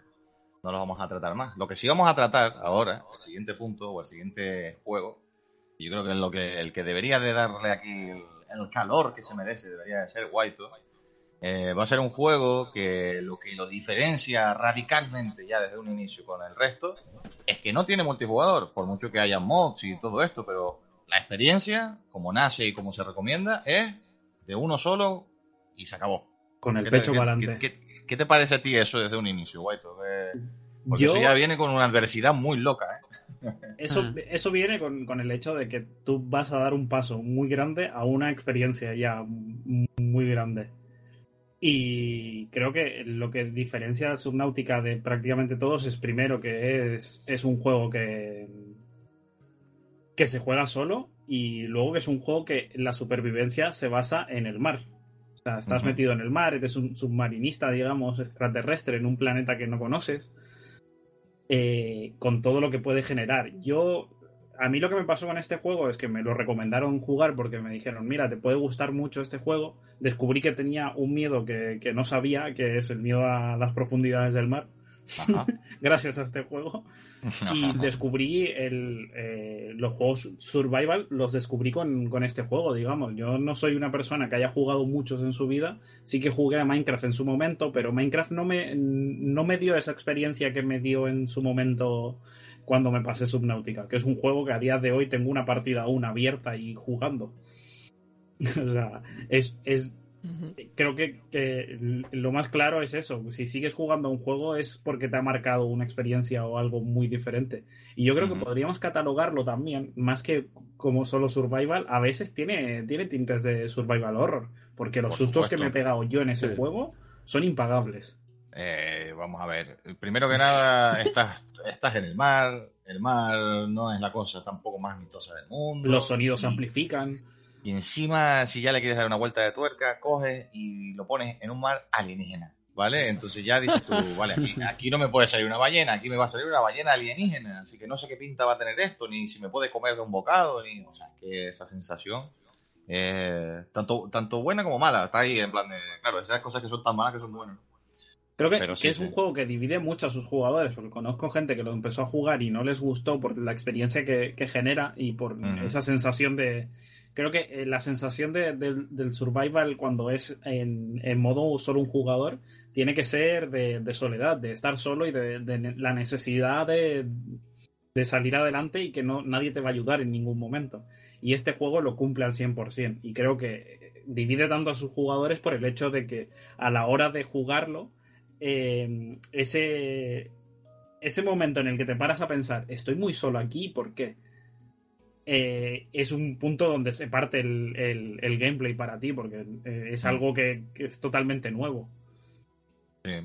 no los vamos a tratar más. Lo que sí vamos a tratar ahora, el siguiente punto o el siguiente juego, yo creo que es lo que el que debería de darle aquí el calor que se merece, debería de ser White. Eh, va a ser un juego que lo que lo diferencia radicalmente ya desde un inicio con el resto es que no tiene multijugador, por mucho que haya mods y todo esto, pero la experiencia, como nace y como se recomienda, es de uno solo y se acabó. Con el pecho para ¿qué, qué, te parece a ti eso desde un inicio, White? Porque eso ya viene con una adversidad muy loca, ¿eh? Eso, hmm. eso viene con, el hecho de que tú vas a dar un paso muy grande a una experiencia ya muy grande. Y creo que lo que diferencia a Subnautica de prácticamente todos es primero que es, es un juego que, que se juega solo y luego que es un juego que la supervivencia se basa en el mar. O sea, estás metido en el mar, eres un submarinista, digamos, extraterrestre en un planeta que no conoces eh, con todo lo que puede generar. Yo, a mí lo que me pasó con este juego es que me lo recomendaron jugar porque me dijeron, mira, te puede gustar mucho este juego. Descubrí que tenía un miedo que, que no sabía, que es el miedo a las profundidades del mar. (laughs) gracias a este juego. (laughs) Y descubrí el, eh, los juegos survival, los descubrí con, con, este juego, digamos. Yo no soy una persona que haya jugado muchos en su vida, sí que jugué a Minecraft en su momento, pero Minecraft no me, no me dio esa experiencia que me dio en su momento cuando me pasé Subnautica, que es un juego que a día de hoy tengo una partida aún abierta y jugando. (laughs) o sea, es, es Creo que, lo más claro es eso. Si sigues jugando un juego es porque te ha marcado una experiencia o algo muy diferente. Y yo creo que podríamos catalogarlo también, más que como solo survival, a veces tiene, tiene tintes de survival horror. Porque los sustos que me he pegado yo en ese juego son impagables. Eh, vamos a ver. Primero que nada, (laughs) estás, estás en el mar. El mar no es la cosa tampoco más mitosa del mundo. Los sonidos se amplifican. Y encima, si ya le quieres dar una vuelta de tuerca, coges y lo pones en un mar alienígena, ¿vale? Entonces ya dices tú, (laughs) vale, aquí, no me puede salir una ballena, aquí me va a salir una ballena alienígena, así que no sé qué pinta va a tener esto, ni si me puede comer de un bocado, ni, o sea, que esa sensación, eh, tanto, tanto buena como mala, está ahí en plan de, claro, esas cosas que son tan malas que son buenas. Creo que, es un juego que divide mucho a sus jugadores, porque conozco gente que lo empezó a jugar y no les gustó por la experiencia que, genera y por esa sensación de, creo que eh, la sensación del survival cuando es en, modo solo un jugador tiene que ser de, soledad, de estar solo y de, la necesidad de, salir adelante y que no, nadie te va a ayudar en ningún momento. Y este juego lo cumple al 100%. Y creo que divide tanto a sus jugadores por el hecho de que a la hora de jugarlo, eh, ese, ese momento en el que te paras a pensar, estoy muy solo aquí, ¿por qué? Eh, es un punto donde se parte el, gameplay para ti, porque eh, es algo que, es totalmente nuevo.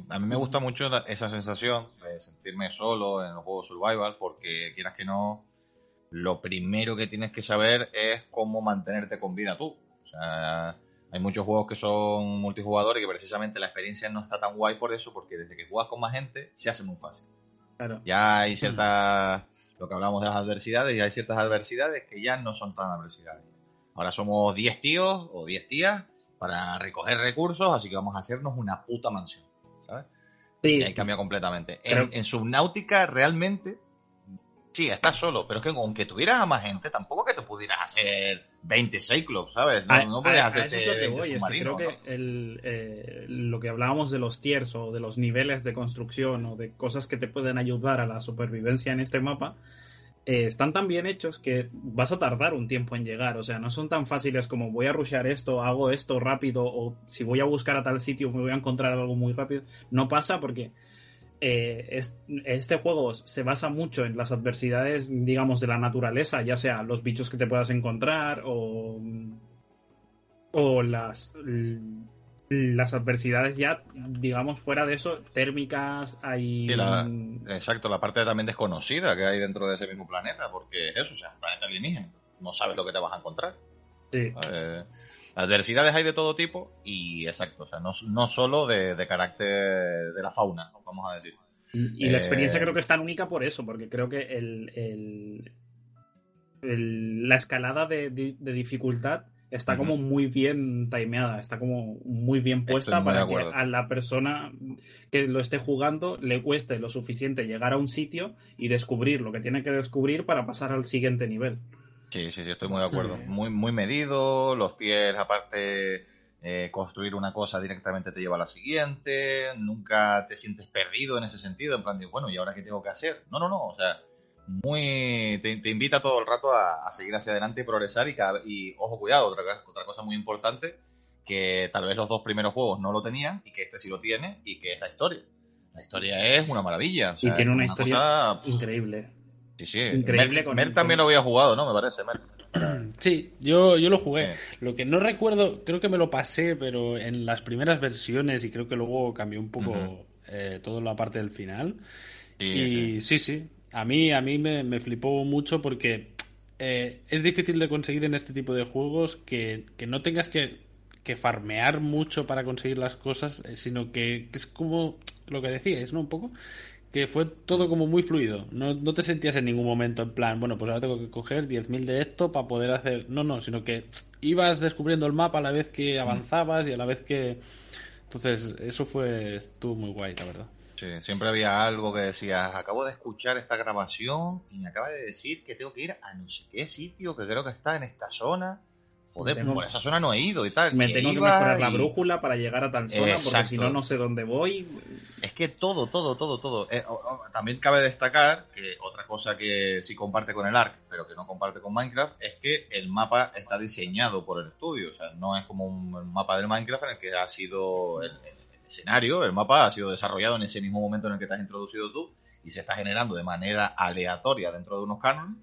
a mí me gusta mucho esa sensación de sentirme solo en el juego survival, porque quieras que no, lo primero que tienes que saber es cómo mantenerte con vida tú. O sea, hay muchos juegos que son multijugadores y que precisamente la experiencia no está tan guay por eso, porque desde que juegas con más gente se hace muy fácil. Ya hay ciertas lo que hablamos de las adversidades, y hay ciertas adversidades que ya no son tan adversidades. Ahora somos 10 tíos o 10 tías para recoger recursos, así que vamos a hacernos una puta mansión. ¿sabes? Sí. Y ahí cambia completamente. En, Subnautica realmente, sí, estás solo, pero es que aunque tuvieras a más gente, tampoco que te pudieras hacer 20 Cyclops, ¿sabes? No, no podrías hacerte creo que eh, lo que hablábamos de los tiers o de los niveles de construcción o de cosas que te pueden ayudar a la supervivencia en este mapa, eh, están tan bien hechos que vas a tardar un tiempo en llegar. O sea, no son tan fáciles como voy a rushear esto, hago esto rápido, o si voy a buscar a tal sitio me voy a encontrar algo muy rápido. No pasa porque eh, este juego se basa mucho en las adversidades, digamos, de la naturaleza, ya sea los bichos que te puedas encontrar o, o las, las adversidades ya, digamos, fuera de eso, térmicas, hay... exacto, la parte también desconocida que hay dentro de ese mismo planeta, porque eso, o sea, un planeta alienígena, no sabes lo que te vas a encontrar. Sí. Adversidades hay de todo tipo y exacto, o sea, no, no solo de, carácter de la fauna, vamos a decir. Y, la experiencia eh, creo que es tan única por eso, porque creo que el, la escalada de, dificultad está como muy bien timeada, está como muy bien puesta para que a la persona que lo esté jugando le cueste lo suficiente llegar a un sitio y descubrir lo que tiene que descubrir para pasar al siguiente nivel. Sí, sí, sí, estoy muy de acuerdo. Muy, muy medido, los pies aparte eh, construir una cosa directamente te lleva a la siguiente, nunca te sientes perdido en ese sentido, en plan de, bueno, ¿y ahora qué tengo que hacer? No, no, no, o sea, muy te, invita todo el rato a, seguir hacia adelante y progresar y, y ojo, cuidado, otra, otra cosa muy importante, que tal vez los dos primeros juegos no lo tenían y que este sí lo tiene y que es la historia. La historia es una maravilla. y tiene una, historia increíble. Sí, sí. Increíble. Mer, también lo había jugado, ¿no? Me parece, Mer. (clears throat) Sí, yo, yo lo jugué. Lo que no recuerdo, creo que me lo pasé, pero en las primeras versiones y creo que luego cambió un poco eh, toda la parte del final. y sí, sí, a mí, a mí me, flipó mucho porque eh, es difícil de conseguir en este tipo de juegos que, no tengas que, que, farmear mucho para conseguir las cosas, eh, sino que, es como lo que decíais, ¿no? Un poco que fue todo como muy fluido. No, no, te sentías en ningún momento en plan, bueno, pues ahora tengo que coger 10.000 de esto para poder hacer. No, no, sino que ibas descubriendo el mapa a la vez que avanzabas y a la vez que. Entonces, eso fue. estuvo muy guay, la verdad. Sí, siempre había algo que decías, acabo de escuchar esta grabación y me acaba de decir que tengo que ir a no sé qué sitio, que creo que está en esta zona. Joder, por esa zona no he ido y tal. Me tengo que mejorar la brújula para llegar a tal zona, porque si no, no sé dónde voy. Es que todo, todo, todo, todo. Eh, también cabe destacar que otra cosa que sí comparte con el ARC, pero que no comparte con Minecraft, es que el mapa está diseñado por el estudio. O sea, no es como un mapa del Minecraft en el que ha sido el escenario, el mapa ha sido desarrollado en ese mismo momento en el que te has introducido tú y se está generando de manera aleatoria dentro de unos cánones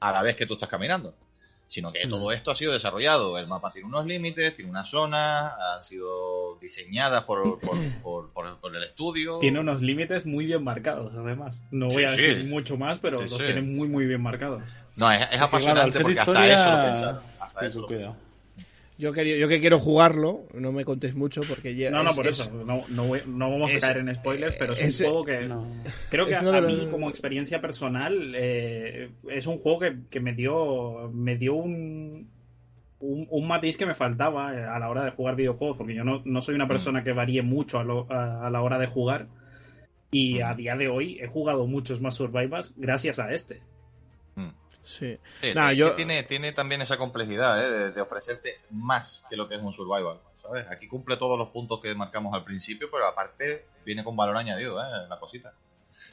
a la vez que tú estás caminando. Sino que todo mm. esto ha sido desarrollado. El mapa tiene unos límites, tiene unas zonas, han sido diseñadas (clears throat) por, por, el estudio. Tiene unos límites muy bien marcados, además. No voy a decir mucho más, pero los tiene muy, muy bien marcados. No, es, apasionante porque hasta eso lo pensaron. Hasta eso lo yo, yo que quiero jugarlo, no me contéis mucho porque ya. No, no, por eso. No, no, vamos a caer en spoilers, pero es, un juego que. Creo que a, mí, como experiencia personal, eh, es un juego que, me dio. Me dio un, un, matiz que me faltaba eh, a la hora de jugar videojuegos, porque yo no, soy una mm. persona que varíe mucho a, a, la hora de jugar. Y a mm. día de hoy he jugado muchos más survivals gracias a este. Sí. tiene, tiene también esa complejidad ¿eh? de, ofrecerte más que lo que es un survival. ¿sabes? Aquí cumple todos los puntos que marcamos al principio, pero aparte viene con valor añadido, ¿eh? la cosita.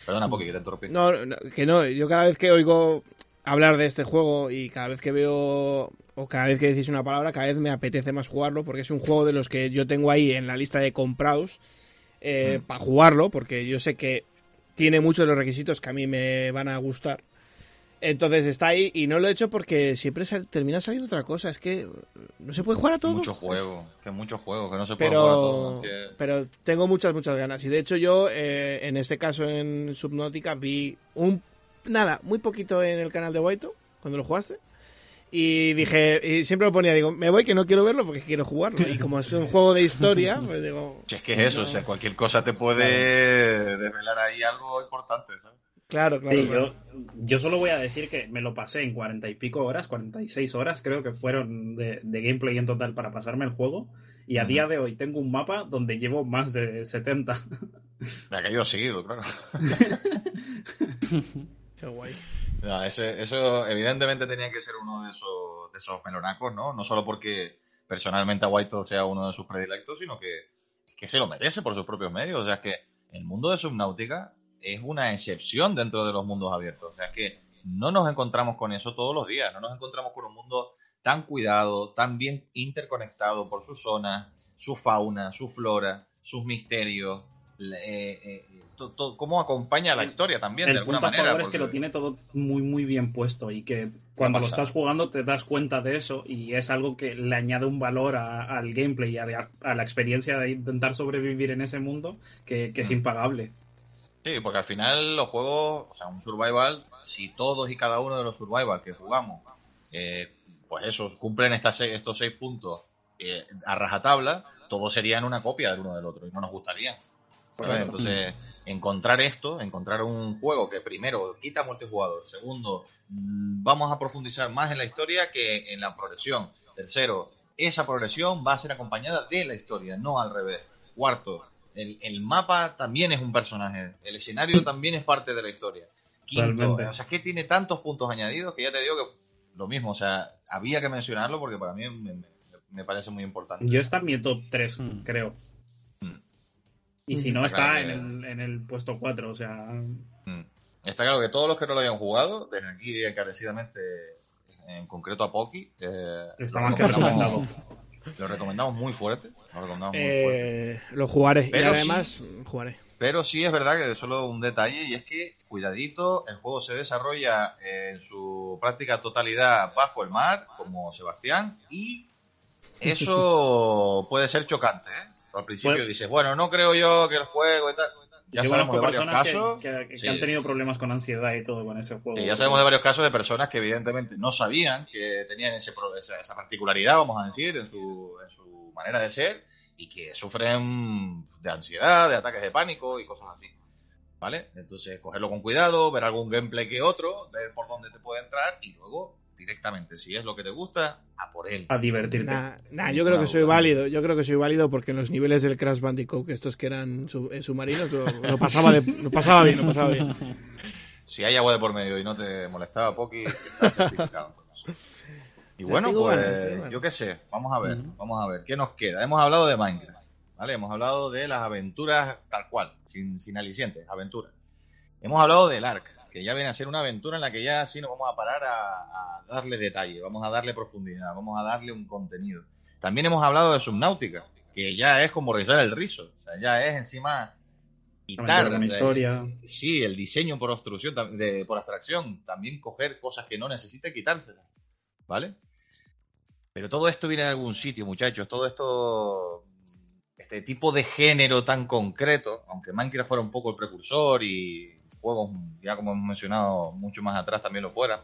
Perdona, porque te interrumpí. No, no, que no. Yo cada vez que oigo hablar de este juego y cada vez que veo o cada vez que decís una palabra, cada vez me apetece más jugarlo porque es un juego de los que yo tengo ahí en la lista de comprados eh, mm. para jugarlo porque yo sé que tiene muchos de los requisitos que a mí me van a gustar entonces está ahí y no lo he hecho porque siempre termina saliendo otra cosa. Es que no se puede jugar a todo. Mucho juego, que mucho juego, que no se puede jugar a todo. Pero tengo muchas, muchas ganas. Y de hecho yo, eh, en este caso en Subnautica, vi un... Nada, muy poquito en el canal de Waito, cuando lo jugaste. Y dije, y siempre lo ponía, digo, me voy que no quiero verlo porque quiero jugarlo. Y como es un (laughs) juego de historia, pues digo... es que es eso, o sea, cualquier cosa te puede desvelar ahí algo importante, ¿sabes? Claro, claro. Yo, yo, solo voy a decir que me lo pasé en cuarenta y pico horas, 46 horas creo que fueron de, gameplay en total para pasarme el juego. Y a día de hoy tengo un mapa donde llevo más de 70. Me ha caído seguido, claro. (laughs) Qué guay. eso evidentemente tenía que ser uno de esos, de esos melonacos, ¿no? No solo porque personalmente a White sea uno de sus predilectos, sino que, que se lo merece por sus propios medios. O sea, que el mundo de Subnautica es una excepción dentro de los mundos abiertos. O sea, que no nos encontramos con eso todos los días, no nos encontramos con un mundo tan cuidado, tan bien interconectado por su zona, su fauna, su flora, sus misterios, eh, eh, cómo acompaña la historia también. El punto a favor es que lo tiene todo muy muy bien puesto y que cuando lo estás jugando te das cuenta de eso y es algo que le añade un valor al gameplay y a, la experiencia de intentar sobrevivir en ese mundo que, es mm. impagable. Sí, porque al final los juegos, o sea, un survival, si todos y cada uno de los survival que jugamos eh, pues eso, cumplen estas estos seis puntos eh, a rajatabla, todos serían una copia del uno del otro y no nos gustaría. Entonces, encontrar esto, encontrar un juego que primero quita multijugador, segundo, mm, vamos a profundizar más en la historia que en la progresión, tercero, esa progresión va a ser acompañada de la historia, no al revés. Cuarto, el, el mapa también es un personaje, el escenario también es parte de la historia. Quinto, o sea, que tiene tantos puntos añadidos que ya te digo que lo mismo, o sea, había que mencionarlo porque para mí me, parece muy importante. Yo está en mi top 3, mm. creo. Mm. Y si no, está, en, el, puesto 4, o sea... Mm. Está claro que todos los que no lo hayan jugado, desde aquí encarecidamente, en concreto a Poki, eh, está más que recomendado. Lo recomendamos muy fuerte. Lo, recomendamos muy eh, fuerte. lo jugaré. Pero y además, jugaré. Pero sí es verdad que solo un detalle y es que, cuidadito, el juego se desarrolla en su práctica totalidad bajo el mar, como Sebastián, y eso (laughs) puede ser chocante, ¿eh? Al principio dices, bueno, no creo yo que el juego y tal. Ya sabemos de varios casos que, han tenido problemas con ansiedad y todo con ese juego. ya sabemos de varios casos de personas que evidentemente no sabían que tenían ese, esa, esa particularidad, vamos a decir, en su, en su manera de ser y que sufren de ansiedad, de ataques de pánico y cosas así. ¿Vale? Entonces, cogerlo con cuidado, ver algún gameplay que otro, ver por dónde te puede entrar y luego directamente, si es lo que te gusta, a por él. A divertirte. Nah, yo creo que soy válido, yo creo que soy válido porque en los niveles del Crash Bandicoot, estos que eran submarinos, lo, pasaba lo pasaba bien, lo pasaba bien. (laughs) Si hay agua de por medio y no te molestaba, Poki, estás certificado. Y bueno, pues yo qué sé, vamos a ver, vamos a ver, ¿qué nos queda? Hemos hablado de Minecraft, ¿vale? Hemos hablado de las aventuras tal cual, sin, sin alicientes, aventuras. Hemos hablado del ARC, que ya viene a ser una aventura en la que ya sí nos vamos a parar a, darle detalle, vamos a darle profundidad, vamos a darle un contenido. También hemos hablado de Subnautica, que ya es como rizar el rizo, o sea, ya es encima quitar una historia. sí, el diseño por obstrucción, de, por abstracción, también coger cosas que no necesita y quitárselas, ¿vale? Pero todo esto viene de algún sitio, muchachos. Todo esto, este tipo de género tan concreto, aunque Minecraft fuera un poco el precursor y juegos, ya como hemos mencionado, mucho más atrás también lo fuera.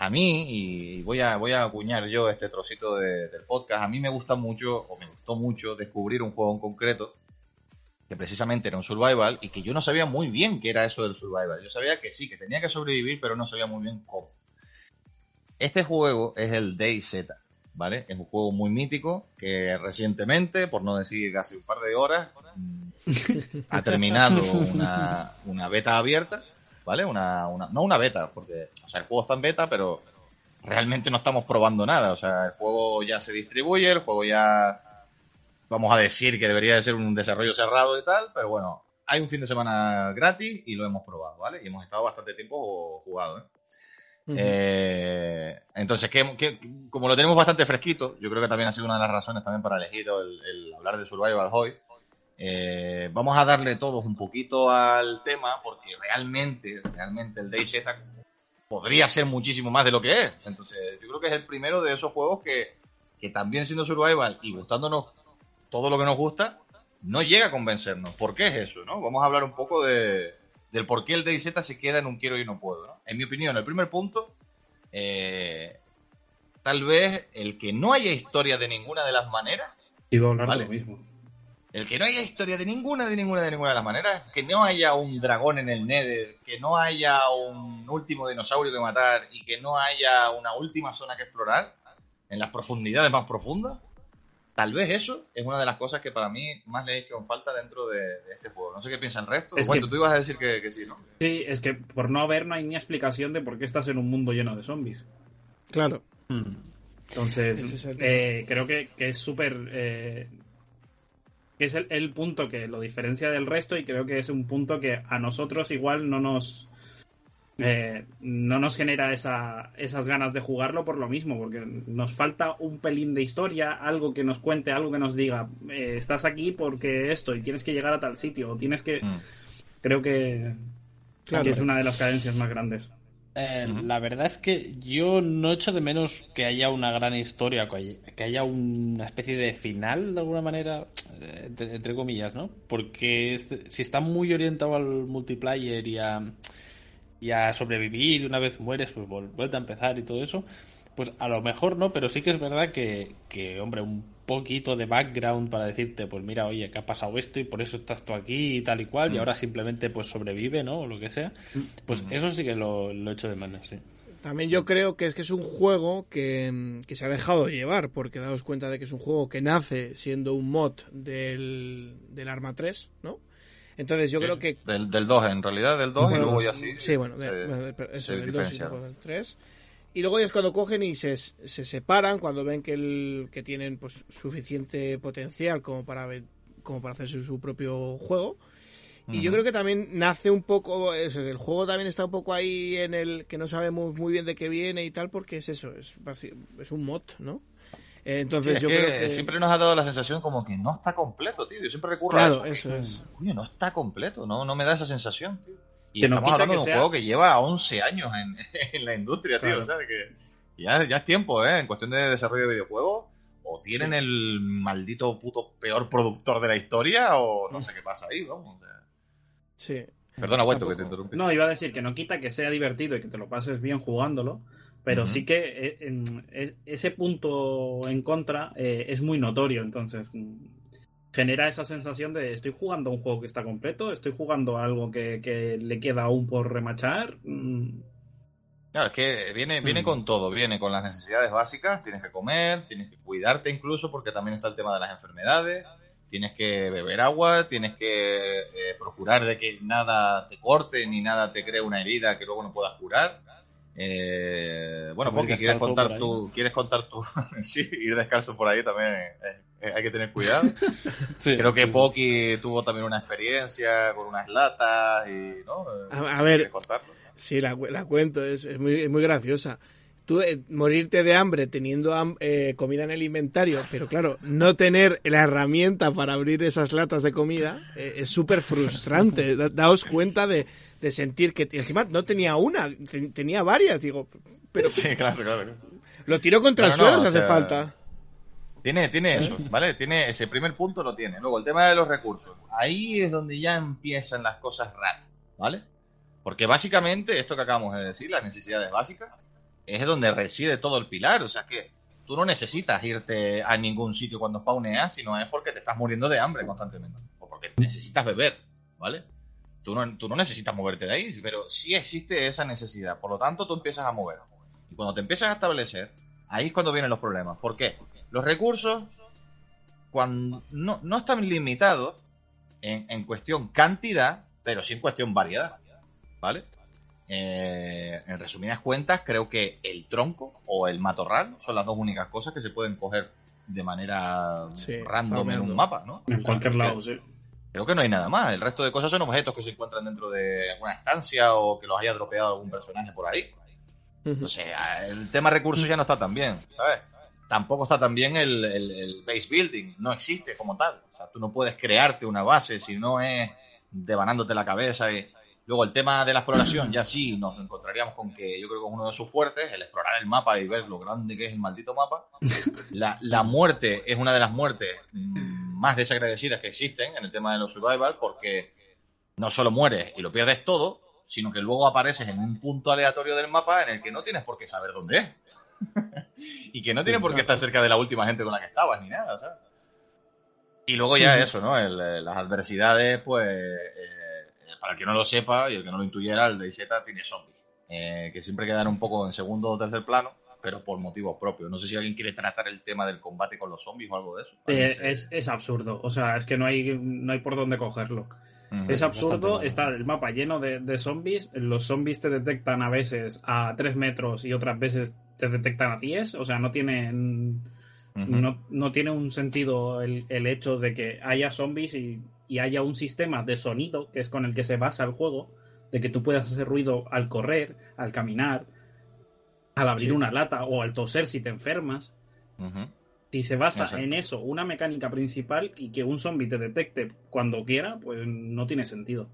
A mí, y voy a, voy a acuñar yo este trocito del podcast, a mí me gusta mucho, o me gustó mucho, descubrir un juego en concreto que precisamente era un survival y que yo no sabía muy bien qué era eso del survival. Yo sabía que sí, que tenía que sobrevivir, pero no sabía muy bien cómo. Este juego es el DayZ, ¿vale? Es un juego muy mítico que recientemente, por no decir casi un par de horas, mm, ha terminado una, una beta abierta, ¿vale? Una, una, no una beta, porque o sea, el juego está en beta, pero realmente no estamos probando nada. O sea, el juego ya se distribuye, el juego ya, vamos a decir que debería de ser un desarrollo cerrado y tal, pero bueno, hay un fin de semana gratis y lo hemos probado, ¿vale? Y hemos estado bastante tiempo jugado, ¿eh? Eh, entonces, que, como lo tenemos bastante fresquito, yo creo que también ha sido una de las razones también para elegir el, hablar de Survival hoy. Eh, vamos a darle todos un poquito al tema porque realmente, realmente el DayZ podría ser muchísimo más de lo que es. Entonces, yo creo que es el primero de esos juegos que, que también siendo Survival y gustándonos todo lo que nos gusta, no llega a convencernos. ¿Por qué es eso? ¿no? Vamos a hablar un poco de, del por qué el DayZ se queda en un quiero y no puedo. ¿no? En mi opinión, el primer punto, eh, tal vez el que no haya historia de ninguna de las maneras. Iba a hablar lo mismo. El que no haya historia de ninguna, de ninguna, de ninguna de las maneras, que no haya un dragón en el Nether, que no haya un último dinosaurio que matar y que no haya una última zona que explorar en las profundidades más profundas, tal vez eso es una de las cosas que para mí más le he hecho en falta dentro de, este juego. No sé qué piensa el resto. bueno, tú ibas a decir que, sí, ¿no? Sí, es que por no haber no hay ni explicación de por qué estás en un mundo lleno de zombies. Claro. Hmm. Entonces, eh, creo que, es súper... Eh, que es el, punto que lo diferencia del resto y creo que es un punto que a nosotros igual no nos eh, no nos genera esa, esas ganas de jugarlo por lo mismo, porque nos falta un pelín de historia, algo que nos cuente, algo que nos diga, eh, estás aquí porque esto y tienes que llegar a tal sitio, o tienes que... Mm. Creo que, es una de las cadencias más grandes. Eh, la verdad es que yo no echo de menos que haya una gran historia, que haya una especie de final, de alguna manera, entre, comillas, ¿no? Porque este, si está muy orientado al multiplayer y a y a sobrevivir y una vez mueres pues vuelta a empezar y todo eso Pues a lo mejor no, pero sí que es verdad que, que, hombre, un poquito de background para decirte, pues mira, oye, que ha pasado esto y por eso estás tú aquí y tal y cual, y mm. ahora simplemente pues sobrevive, ¿no? O lo que sea. Mm. Pues mm. eso sí que lo, lo echo de menos, sí. También yo creo que es que es un juego que, que, se ha dejado llevar, porque daos cuenta de que es un juego que nace siendo un mod del, del Arma 3, ¿no? Entonces yo creo que... Del, del 2, en realidad, del 2 y luego ya sí. Sí, bueno, eso, del 2 y luego del 3. Y luego es cuando cogen y se, se separan, cuando ven que, el, que tienen pues suficiente potencial como para, como para hacerse su propio juego. Y yo creo que también nace un poco, el juego también está un poco ahí en el que no sabemos muy bien de qué viene y tal, porque es eso, es, es un mod, ¿no? Entonces yo creo que... siempre nos ha dado la sensación como que no está completo, tío. Yo siempre recurro a eso. eso es. Coño, no está completo, no, no me da esa sensación, tío. Y estamos hablando de un juego que lleva 11 años en, (laughs) en la industria, tío. ¿sabes? Que ya, ya es tiempo, ¿eh? En cuestión de desarrollo de videojuegos, o tienen el maldito puto peor productor de la historia, o no sé qué pasa ahí, vamos. Sí. Perdona, vuelto que te interrumpí. No, iba a decir que no quita que sea divertido y que te lo pases bien jugándolo, pero sí que eh, ese punto en contra eh, es muy notorio, entonces mm, genera esa sensación de estoy jugando un juego que está completo, estoy jugando algo que, le queda aún por remachar. Mm. Claro, es que viene, viene mm. con todo, viene con las necesidades básicas, tienes que comer, tienes que cuidarte incluso, porque también está el tema de las enfermedades, tienes que beber agua, tienes que eh, procurar de que nada te corte ni nada te cree una herida que luego no puedas curar. Eh, bueno, porque quieres contar tú, quieres contar tú, (laughs) sí, ir descalzo por ahí también eh, eh, hay que tener cuidado. (laughs) Creo que Poki tuvo también una experiencia con unas latas y, ¿no? A, ver, sí, la, la, cuento, es, es, muy, es muy graciosa. Tú morirte de hambre teniendo comida en el inventario, pero claro, no tener la herramienta para abrir esas latas de comida es súper frustrante. (laughs) daos cuenta de, de sentir que encima no tenía una, tenía varias, digo, pero sí, claro, claro. Lo tiro contra el suelo si hace falta. Tiene, tiene eso, ¿vale? Tiene ese primer punto lo tiene. Luego el tema de los recursos. Ahí es donde ya empiezan las cosas raras, ¿vale? Porque básicamente esto que acabamos de decir, las necesidades básicas, es donde reside todo el pilar. O sea que tú no necesitas irte a ningún sitio cuando spawneas, sino es porque te estás muriendo de hambre constantemente. O porque necesitas beber, ¿vale? Tú no, necesitas moverte de ahí, pero sí existe esa necesidad. Por lo tanto, tú empiezas a mover. Y cuando te empiezas a establecer, ahí es cuando vienen los problemas. ¿Por qué? Los recursos cuando no, no están limitados en, en, cuestión cantidad, pero sí en cuestión variedad. ¿Vale? Eh, en resumidas cuentas, creo que el tronco o el matorral son las dos únicas cosas que se pueden coger de manera random en un mapa, ¿no? En cualquier lado, sí. Creo que no hay nada más. El resto de cosas son objetos que se encuentran dentro de alguna estancia o que los haya dropeado algún personaje por ahí. Sea, el tema recursos ya no está tan bien, ¿sabes? Tampoco está tan bien el, el, base building. No existe como tal. O sea, tú no puedes crearte una base si no es devanándote la cabeza y Luego el tema de la exploración, ya sí nos encontraríamos con que yo creo que es uno de sus fuertes, el explorar el mapa y ver lo grande que es el maldito mapa. (laughs) La, la muerte es una de las muertes más desagradecidas que existen en el tema de los survival, porque no solo mueres y lo pierdes todo, sino que luego apareces en un punto aleatorio del mapa en el que no tienes por qué saber dónde es. (laughs) y que no tienes por qué estar cerca de la última gente con la que estabas ni nada, ¿sabes? Y luego ya eso, ¿no? las adversidades, pues... Eh, para el que no lo sepa y el que no lo intuyera, el DayZ tiene zombies, eh, que siempre quedan un poco en segundo o tercer plano, pero por motivos propios. No sé si alguien quiere tratar el tema del combate con los zombies o algo de eso. es, es, absurdo, o sea, es que no hay, no hay por dónde cogerlo. es absurdo, está el mapa lleno de, zombies, los zombies te detectan a veces a 3 metros y otras veces te detectan a 10, o sea, no tienen... no, no, tiene un sentido el, el hecho de que haya zombies y y haya un sistema de sonido, que es con el que se basa el juego, de que tú puedas hacer ruido al correr, al caminar, al abrir una lata o al toser si te enfermas. Si se basa en eso, una mecánica principal y que un zombie te detecte cuando quiera, pues no tiene sentido.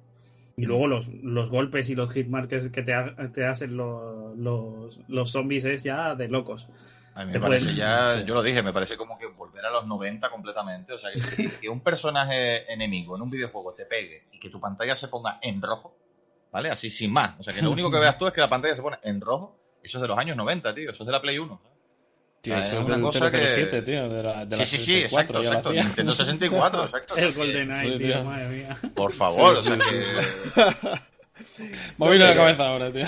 Y luego los, los golpes y los hitmarkers que te, te hacen los, los, los zombies es ya de locos. A mí me parece ya, (laughs) yo lo dije, me parece como que volver a los 90 completamente. O sea, (laughs) que, un personaje enemigo en un videojuego te pegue y que tu pantalla se ponga en rojo, ¿vale? Así sin más. O sea, que lo único que veas tú es que la pantalla se pone en rojo. Eso es de los años 90, tío. Eso es de la Play 1. Tío, eso es una cosa 007, que... tío, de la, de sí, sí, sí, exacto, exacto. Nintendo 64, (laughs) exacto. El GoldenEye, tío, madre mía. Por favor, o sea que... Me la cabeza ahora, tío.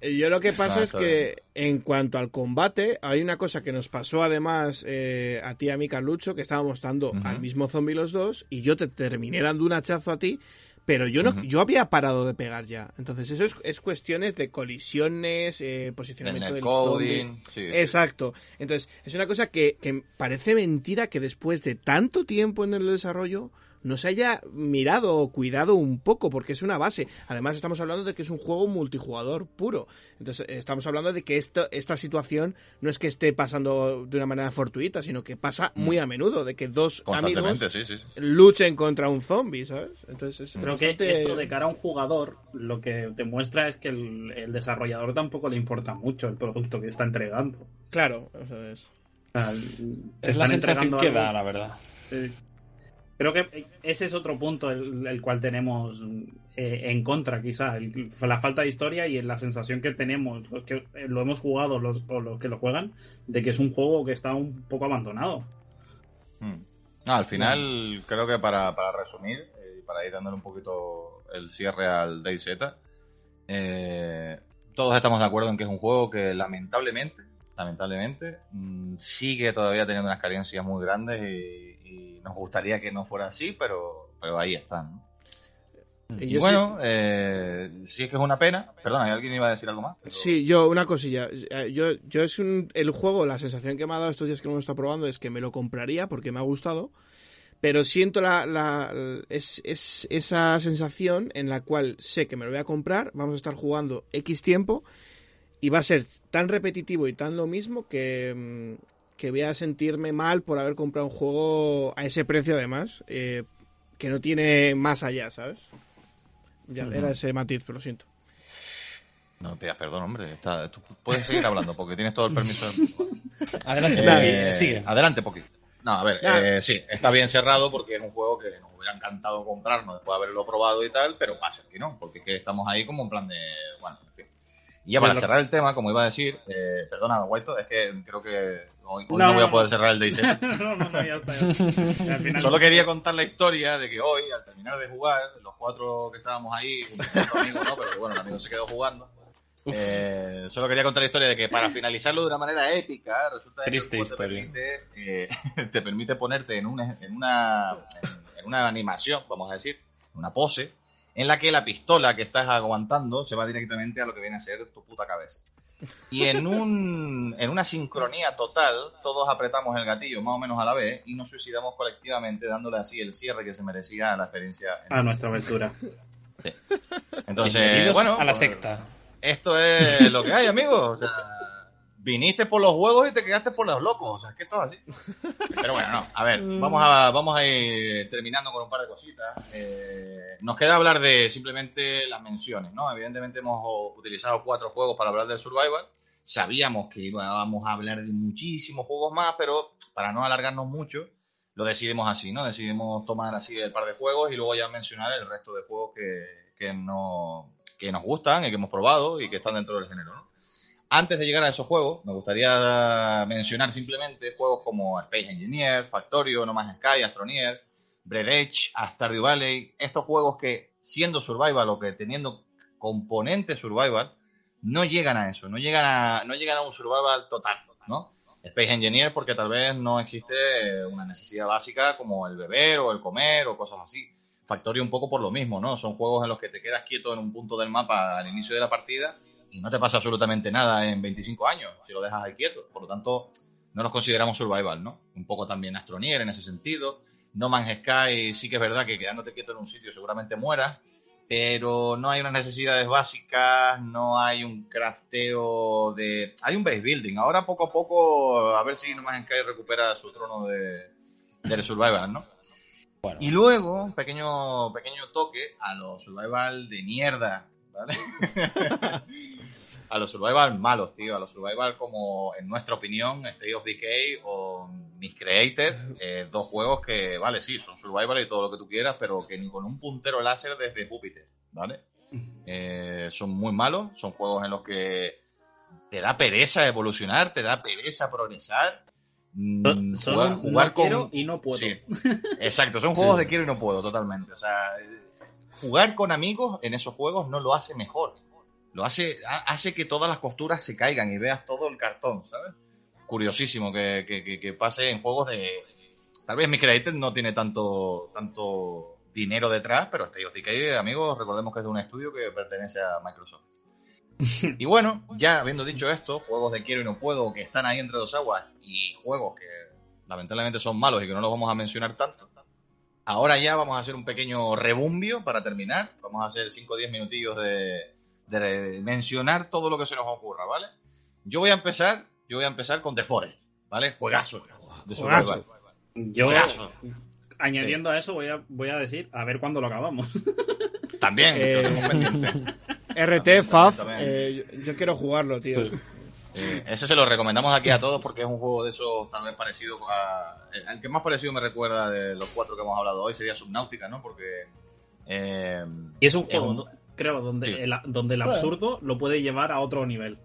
Eh, yo lo que pasa es que en cuanto al combate, hay una cosa que nos pasó además eh, a ti y a mí, Carlucho, que estábamos dando al mismo zombie los dos y yo te terminé dando un hachazo a ti pero yo no, yo había parado de pegar ya. Entonces eso es, es cuestiones de colisiones, eh, posicionamiento del coding, Exacto. Entonces es una cosa que, que parece mentira que después de tanto tiempo en el desarrollo no se haya mirado o cuidado un poco, porque es una base. Además, estamos hablando de que es un juego multijugador puro. Entonces, estamos hablando de que esto, esta situación no es que esté pasando de una manera fortuita, sino que pasa muy a menudo, de que dos amigos luchen contra un zombie, ¿sabes? Entonces, Creo que esto de cara a un jugador, lo que demuestra es que el, desarrollador tampoco le importa mucho el producto que está entregando. Claro, eso es. es la sensación que da, la verdad. Creo que ese es otro punto el, cual tenemos eh, en contra, quizá, la falta de historia y la sensación que tenemos, los que lo hemos jugado los, o los que lo juegan, de que es un juego que está un poco abandonado. Hmm. al final, creo que para, resumir, eh, y para ir dándole un poquito el cierre al DayZ, eh, todos estamos de acuerdo en que es un juego que lamentablemente, lamentablemente, mm, sigue todavía teniendo unas carencias muy grandes y nos gustaría que no fuera así, pero, pero ahí están. Y bueno, eh, sí... es que es una pena. Perdona, ¿alguien iba a decir algo más? Sí, yo, una cosilla. Yo, yo es un, el juego, la sensación que me ha dado estos días que lo hemos estado probando es que me lo compraría porque me ha gustado. Pero siento la, la es, es esa sensación en la cual sé que me lo voy a comprar, vamos a estar jugando X tiempo y va a ser tan repetitivo y tan lo mismo que, mm, que voy a sentirme mal por haber comprado un juego a ese precio además, eh, que no tiene más allá, ¿sabes? Ya, era ese matiz, pero lo siento. No pidas perdón, hombre. tú puedes seguir hablando porque tienes todo el permiso. (laughs) adelante, eh, sigue. Adelante, Poki. No, a ver, eh, sí, está bien cerrado porque es un juego que nos hubiera encantado comprarnos después de haberlo probado y tal, pero pasa que no, porque es que estamos ahí como en plan de, bueno, en fin. Y ya para cerrar el tema, como iba a decir, eh, perdona, White, es que creo que hoy, no, voy a poder cerrar el (laughs) DayZ. no, no, no, ya está. Solo quería contar la historia de que hoy, al terminar de jugar, los cuatro que estábamos ahí, un amigo, ¿no? Pero bueno, el amigo se quedó jugando. Eh, solo quería contar la historia de que para finalizarlo de una manera épica, resulta que Te, permite, eh, (laughs) te permite ponerte en una, en, una, en una animación, vamos a decir, una pose, en la que la pistola que estás aguantando se va directamente a lo que viene a ser tu puta cabeza. Y en, (laughs) un, en una sincronía total, todos apretamos el gatillo más o menos a la vez y nos suicidamos colectivamente dándole así el cierre que se merecía a la experiencia. A nuestra aventura. Entonces, bueno. A la secta. Esto es lo que hay, amigos. O sea, viniste por los juegos y te quedaste por los locos. O sea, es que todo así. Pero bueno, no. A ver, (laughs) vamos a, vamos a ir terminando con un par de cositas. Eh, nos queda hablar de simplemente las menciones, ¿no? Evidentemente hemos utilizado cuatro juegos para hablar del Survival. Sabíamos que íbamos a hablar de muchísimos juegos más, pero para no alargarnos mucho, lo decidimos así, ¿no? Decidimos tomar así el par de juegos y luego ya mencionar el resto de juegos que, que, no, que nos gustan y que hemos probado y que están dentro del género, ¿no? Antes de llegar a esos juegos, me gustaría mencionar simplemente juegos como Space Engineer, Factorio, No Man's Sky, Astronier, Bread Edge, Valley, estos juegos que siendo survival o que teniendo componente survival, no llegan a eso, no llegan a, no llegan a un survival total, ¿no? Space Engineer porque tal vez no existe una necesidad básica como el beber o el comer o cosas así. Factorio un poco por lo mismo, ¿no? Son juegos en los que te quedas quieto en un punto del mapa al inicio de la partida y no te pasa absolutamente nada en 25 años si lo dejas ahí quieto. Por lo tanto, no los consideramos survival, ¿no? Un poco también Astronier en ese sentido. No Man's Sky sí que es verdad que quedándote quieto en un sitio seguramente mueras, pero no hay unas necesidades básicas, no hay un crafteo de... Hay un base building. Ahora poco a poco, a ver si No Man's Sky recupera su trono de, de survival, ¿no? Y luego, un pequeño, pequeño toque a los survival de mierda, ¿vale? (laughs) a los survival malos, tío. A los survival como, en nuestra opinión, State of Decay o Miscreated. Eh, dos juegos que, vale, sí, son survival y todo lo que tú quieras, pero que ni con un puntero láser desde Júpiter, ¿vale? Eh, son muy malos. Son juegos en los que te da pereza evolucionar, te da pereza progresar. Mm, son jugar, con... y no puedo. (laughs) Exacto, son juegos de quiero y no puedo, totalmente. O sea, jugar con amigos en esos juegos no lo hace mejor. Lo hace, hace que todas las costuras se caigan y veas todo el cartón, ¿sabes? Curiosísimo que, que, pase en juegos de. Tal vez mi Created no tiene tanto, tanto dinero detrás, pero State of Decay, amigos, recordemos que es de un estudio que pertenece a Microsoft. (laughs) y bueno, ya habiendo dicho esto, juegos de quiero y no puedo que están ahí entre dos aguas y juegos que lamentablemente son malos y que no los vamos a mencionar tanto, ahora ya vamos a hacer un pequeño rebumbio para terminar. Vamos a hacer 5 o 10 minutillos de, mencionar todo lo que se nos ocurra, ¿vale? Yo voy a empezar, yo voy a empezar con The Forest, ¿vale? Juegazo de Juegazo. Yo, añadiendo a eso, voy a, voy a decir, a ver cuándo lo acabamos. (laughs) (laughs) También, eh, RT, FAF, eh, yo, quiero jugarlo, tío. Eh, ese se lo recomendamos aquí a todos porque es un juego de esos tal vez parecido a... El que más parecido me recuerda de los cuatro que hemos hablado hoy sería Subnautica, ¿no? Porque... y es un juego, creo, donde, el, donde el absurdo lo puede llevar a otro nivel.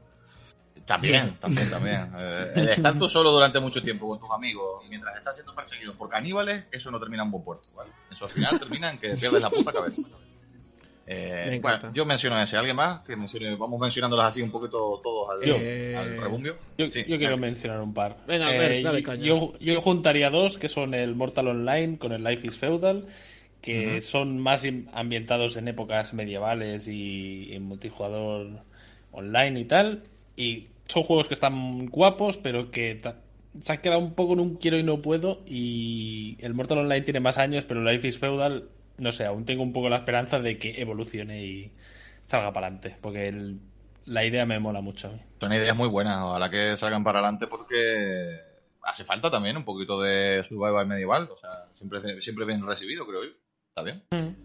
También, también, también. (laughs) el estar tú solo durante mucho tiempo con tus amigos mientras estás siendo perseguido por caníbales, eso no termina en buen puerto, ¿vale? Eso al final termina en que pierdes la puta cabeza. (laughs) Eh, bueno, yo menciono ese. ¿Alguien más? Que mencione, vamos mencionándolos así un poquito todos al, eh, rebumbio. Yo, quiero mencionar un par. Venga, a ver, eh, dale caña. Yo, yo, juntaría dos, que son el Mortal Online con el Life is Feudal, que son más ambientados en épocas medievales y en multijugador online y tal. Y son juegos que están guapos, pero que se han quedado un poco en un quiero y no puedo. Y el Mortal Online tiene más años, pero el Life is Feudal no sé, aún tengo un poco la esperanza de que evolucione y salga para adelante, porque la idea me mola mucho. Son ideas muy buenas, ojalá que salgan para adelante porque hace falta también un poquito de survival medieval, o sea, siempre, siempre bien recibido, creo yo. ¿Está bien? Mm.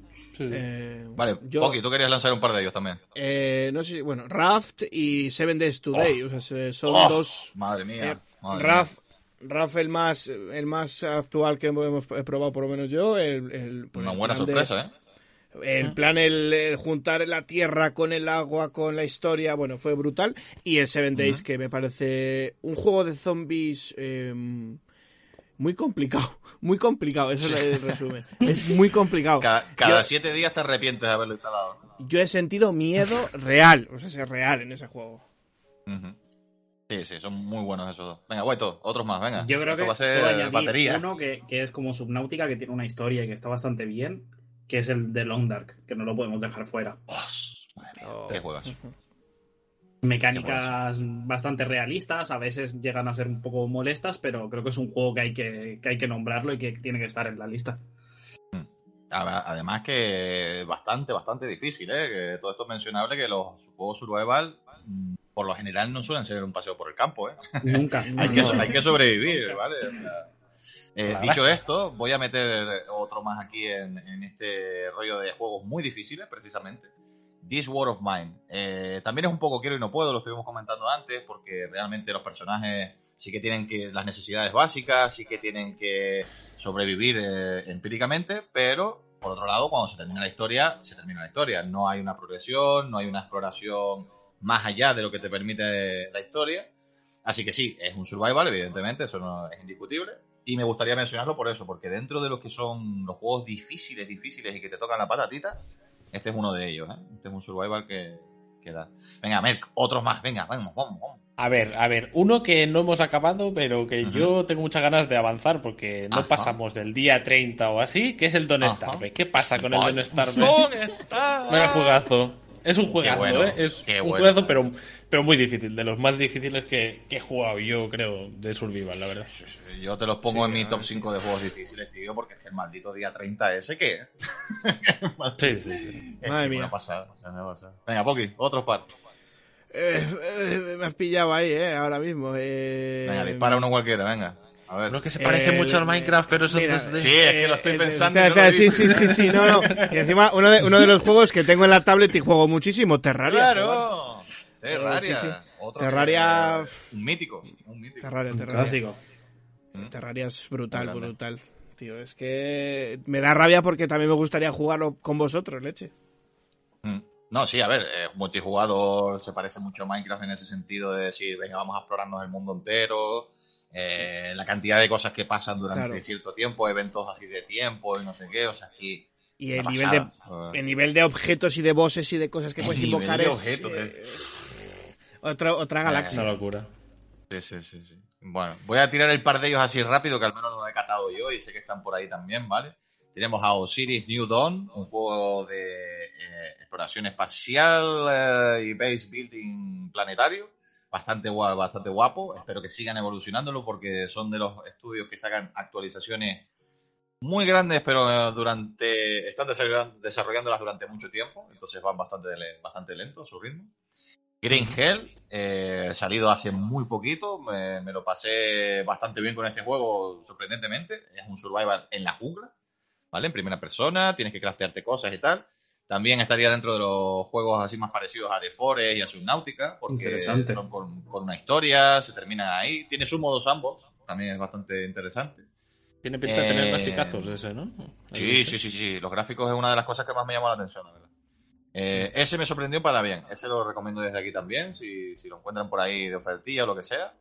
Eh, vale, yo, tú querías lanzar un par de ellos también. Eh, no sé, bueno, Raft y Seven Days Today, oh. o sea, son oh, dos... Madre mía. Eh, Raft, Rafa el más, el más actual que hemos probado, por lo menos yo. El, pues, Una buena sorpresa, ¿eh? El plan, el, juntar la tierra con el agua, con la historia, bueno, fue brutal. Y el Seven Days, que me parece un juego de zombies em, muy complicado. (laughs) Muy complicado, eso es el resumen. Es muy complicado. Cada, siete días te arrepientes de haberlo instalado. Yo he sentido miedo real, o sea, es real en ese juego. Sí, sí, son muy buenos esos dos. Venga, Guaito, otros más, venga. Yo creo que va a ser batería. uno que, es como Subnautica, que tiene una historia y que está bastante bien, que es el de Long Dark, que no lo podemos dejar fuera. Oh, qué juegas. Mecánicas bastante realistas, a veces llegan a ser un poco molestas, pero creo que es un juego que hay que, que hay que nombrarlo y que tiene que estar en la lista. Hmm. Además que bastante, bastante difícil, ¿eh? Que todo esto es mencionable que los juegos survival mm, por lo general no suelen ser un paseo por el campo, ¿eh? Nunca. (laughs) hay, que, hay, que, sobrevivir, ¿vale? Eh, dicho esto, voy a meter otro más aquí en, este rollo de juegos muy difíciles, precisamente. This War of Mine. Eh, también es un poco quiero y no puedo, lo estuvimos comentando antes, porque realmente los personajes sí que tienen que las necesidades básicas, sí que tienen que sobrevivir eh, empíricamente, pero por otro lado, cuando se termina la historia, se termina la historia. No hay una progresión, no hay una exploración más allá de lo que te permite la historia. Así que sí, es un survival, evidentemente, eso no es indiscutible. Y me gustaría mencionarlo por eso, porque dentro de los que son los juegos difíciles, difíciles y que te tocan la patatita, este es uno de ellos. ¿eh? Este es un survival que, que da. Venga, Merck, otros más, venga, vamos, vamos, vamos. A ver, a ver, uno que no hemos acabado, pero que yo tengo muchas ganas de avanzar porque no pasamos del día 30 o así, que es el Don Starve. ¿Qué pasa con el Don Starve? Vaya (laughs) jugazo. Es un juegazo, ¿eh? Es un juegazo, pero, pero muy difícil. De los más difíciles que, he jugado yo, creo, de Survival, la verdad. Yo te los pongo en mi top 5 de juegos difíciles, tío, porque es que el maldito día 30 ese, ¿qué? (laughs) sí, sí, sí. Madre mía. Venga, Poki, otros par. Eh, eh, me has pillado ahí, eh, ahora mismo. Eh... Venga, dispara uno cualquiera, venga. A ver. No que se parece mucho al Minecraft, pero eso es Sí, es que lo estoy pensando. sí, sí, sí, sí, no, no. Y encima, uno de, uno de los juegos que tengo en la tablet y juego muchísimo, Terraria. Claro. Terraria. Sí, Terraria. Un mítico. Un mítico. Terraria, Terraria. Clásico. ¿Mm? Terraria es brutal, brutal. Tío, es que me da rabia porque también me gustaría jugarlo con vosotros, leche. Mm. No, sí, a ver, eh, multijugador se parece mucho a Minecraft en ese sentido de decir, venga, vamos a explorarnos el mundo entero, eh, la cantidad de cosas que pasan durante cierto tiempo, eventos así de tiempo y no sé qué, o sea, aquí... Y el nivel, de, el nivel de objetos y de bosses y de cosas que puedes invocar es... Eh, otra, otra galaxia. Una locura. Sí, sí, sí, sí. Bueno, voy a tirar el par de ellos así rápido, que al menos los he catado yo y sé que están por ahí también, ¿vale? Tenemos a Osiris New Dawn, un juego de eh, exploración espacial eh, y base building planetario. Bastante guapo, bastante guapo. Espero que sigan evolucionándolo porque son de los estudios que sacan actualizaciones muy grandes, pero eh, durante están desarrollándolas durante mucho tiempo, entonces van bastante, bastante lento a su ritmo. Green Hell, salido hace muy poquito, me, me, lo pasé bastante bien con este juego, sorprendentemente. Es un survival en la jungla, ¿vale? En primera persona, tienes que craftearte cosas y tal. También estaría dentro de los juegos así más parecidos a The Forest y a Subnautica, porque son con, una historia, se terminan ahí. Tiene su modo ambos, también es bastante interesante. Tiene pinta de tener eh, gráficos ese, ¿no? Sí, sí, sí, sí. Los gráficos es una de las cosas que más me llamó la atención, la verdad. Eh, ese me sorprendió para bien. Ese lo recomiendo desde aquí también. Si, si lo encuentran por ahí de ofertilla o lo que sea,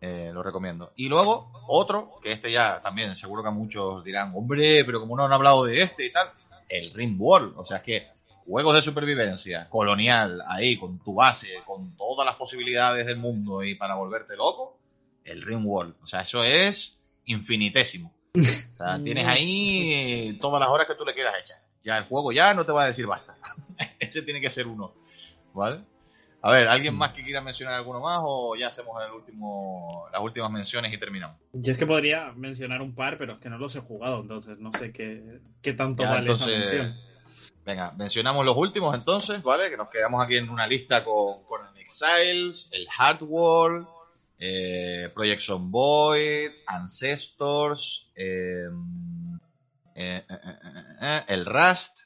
eh, lo recomiendo. Y luego, otro, que este ya también seguro que muchos dirán, hombre, pero como no han hablado de este y tal, el Ring World. O sea, es que juegos de supervivencia, colonial, ahí, con tu base, con todas las posibilidades del mundo y para volverte loco, el Ring World. O sea, eso es infinitésimo. O sea, (laughs) tienes ahí todas las horas que tú le quieras echar. Ya el juego ya no te va a decir basta. (laughs) Ese tiene que ser uno. ¿Vale? A ver, ¿alguien mm. más que quiera mencionar alguno más o ya hacemos el último, las últimas menciones y terminamos? Yo es que podría mencionar un par, pero es que no los he jugado, entonces no sé qué, qué tanto vale esa mención. Venga, mencionamos los últimos entonces, ¿vale? Que nos quedamos aquí en una lista con, con el Exiles, el Hardworld, eh, Project Void, Ancestors, eh, eh, el Rust,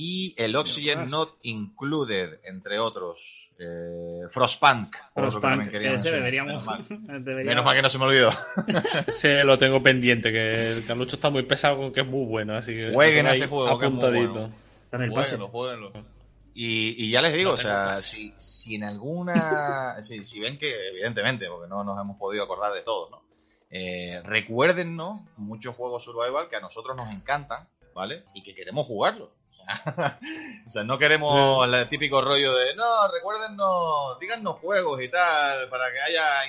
y el Oxygen Not Included, entre otros. Eh, Frostpunk. Frostpunk, que ese (laughs) deberíamos, Menos, mal que no se me olvidó. (laughs) ese lo tengo pendiente, que el Carlucho está muy pesado con que es muy bueno, así que... Jueguen a ese juego, apuntadito. Jueguenlo, Y, y, ya les digo, o sea, si, si, en alguna... (laughs) si, si, ven que, evidentemente, porque no nos hemos podido acordar de todos, ¿no? Eh, recuérdennos muchos juegos survival que a nosotros nos encantan, ¿vale? Y que queremos jugarlos. (laughs) o sea, no queremos el típico rollo de, no, recuérdennos, díganos juegos y tal, para que haya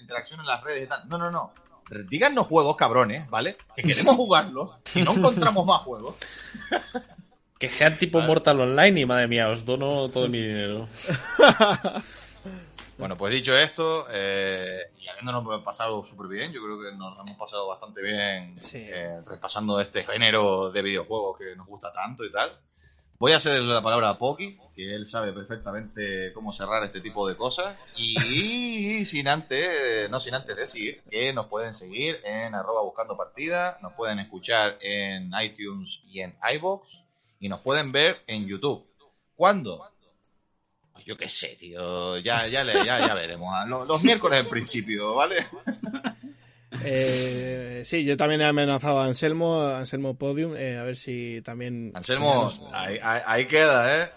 interacción en las redes y tal. No, no, no. Díganos juegos, cabrones, ¿vale? Que queremos jugarlos y no encontramos más juegos. que sean tipo Mortal Online y madre mía, os dono todo mi dinero. (laughs) Bueno, pues dicho esto, eh, y habiéndonos pasado súper bien, yo creo que nos hemos pasado bastante bien eh, repasando este género de videojuegos que nos gusta tanto y tal. Voy a cederle la palabra a Poki, que él sabe perfectamente cómo cerrar este tipo de cosas. Y sin antes, no sin antes decir que nos pueden seguir en arroba buscando partida, nos pueden escuchar en iTunes y en iBox, y nos pueden ver en YouTube. ¿Cuándo? Yo qué sé, tío. Ya, ya, ya, ya veremos. Los, miércoles en principio, ¿vale? (laughs) Eh, sí, yo también he amenazado a Anselmo, Anselmo Podium, eh, a ver si también. Anselmo, ahí, queda, ¿eh?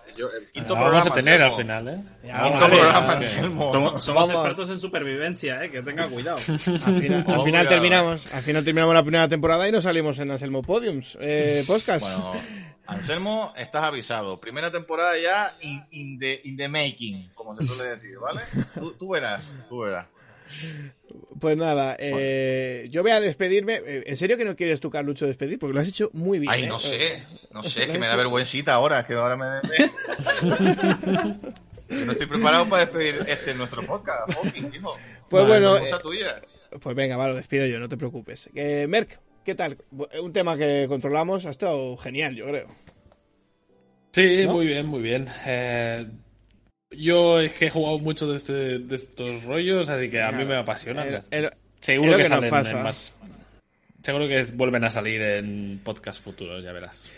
quinto programa, vamos a tener al final, ¿eh? quinto programa, Anselmo. Somos, expertos en supervivencia, ¿eh? Que tenga cuidado. (laughs) Al final, terminamos, al final terminamos la primera temporada y nos salimos en Anselmo Podiums, eh, podcast. Bueno, (laughs) Anselmo, estás avisado. Primera temporada ya in, the, making, como se suele decir, ¿vale? Tú, verás, tú verás. Pues nada, eh, yo voy a despedirme. Eh, ¿En serio que no quieres tú, Carlucho, despedir? Porque lo has hecho muy bien. Ay, no ¿eh? sé, no sé, que me da vergüencita ahora, que ahora me... (laughs) no estoy preparado para despedir este nuestro podcast, hijo. Pues bueno, pues venga, va, lo despido yo, no te preocupes. Merck, ¿Qué tal? Un tema que controlamos ha estado genial, yo creo. Sí, muy bien, muy bien. Eh, yo es que he jugado mucho de, este, de estos rollos, así que a mí me apasiona. seguro que, salen más. Seguro que vuelven a salir en podcast futuros, ya verás.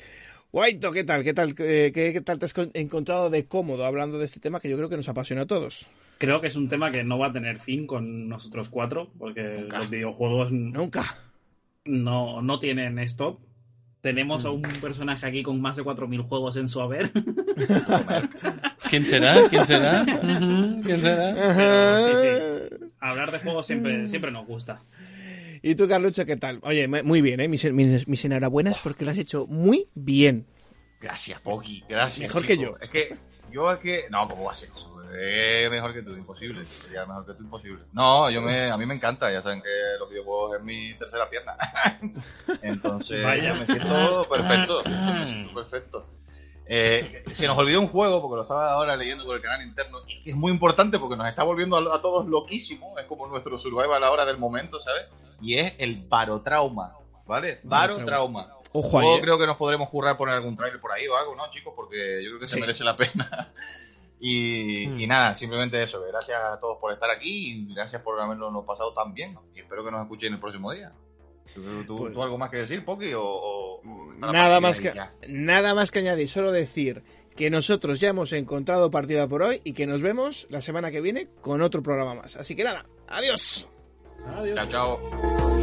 Guaito, ¿qué tal? ¿Qué tal? Eh, ¿Qué, tal te has encontrado de cómodo hablando de este tema que yo creo que nos apasiona a todos? Creo que es un tema que no va a tener fin con nosotros cuatro, porque los videojuegos nunca no, no tienen stop. Tenemos a un personaje aquí con más de 4.000 juegos en su haber. (laughs) ¿Quién será? ¿Quién será? ¿Quién será? sí, sí. Hablar de juegos siempre, siempre nos gusta. ¿Y tú, Carlucho, qué tal? Oye, muy bien, ¿eh? Mis, mis, enhorabuenas porque lo has hecho muy bien. Gracias, Poki, gracias. Mejor que yo. Es que yo es que... No, ¿cómo va a ser Eh, mejor que tú, imposible. Sería mejor que tú, imposible. No, yo me, a mí me encanta. Ya saben que los videojuegos es mi tercera pierna. (laughs) Entonces, Vaya. me siento perfecto. Me siento perfecto. Eh, se nos olvidó un juego, porque lo estaba ahora leyendo por el canal interno, y que es muy importante porque nos está volviendo a, todos loquísimos, es como nuestro survival ahora del momento, ¿sabes? Y es el barotrauma, ¿vale? Barotrauma. Ojo ahí, creo que nos podremos currar poner algún trailer por ahí o algo, ¿no, chicos? Porque yo creo que se merece la pena. Y, hmm. y, nada, simplemente eso. Gracias a todos por estar aquí y gracias por habernos pasado tan bien. Y espero que nos escuchen el próximo día. ¿Tú, pues- algo más que decir, Poki? O, nada, más que, nada más que añadir, solo decir que nosotros ya hemos encontrado partida por hoy y que nos vemos la semana que viene con otro programa más. Así que nada, adiós. Adiós. Chao, chao.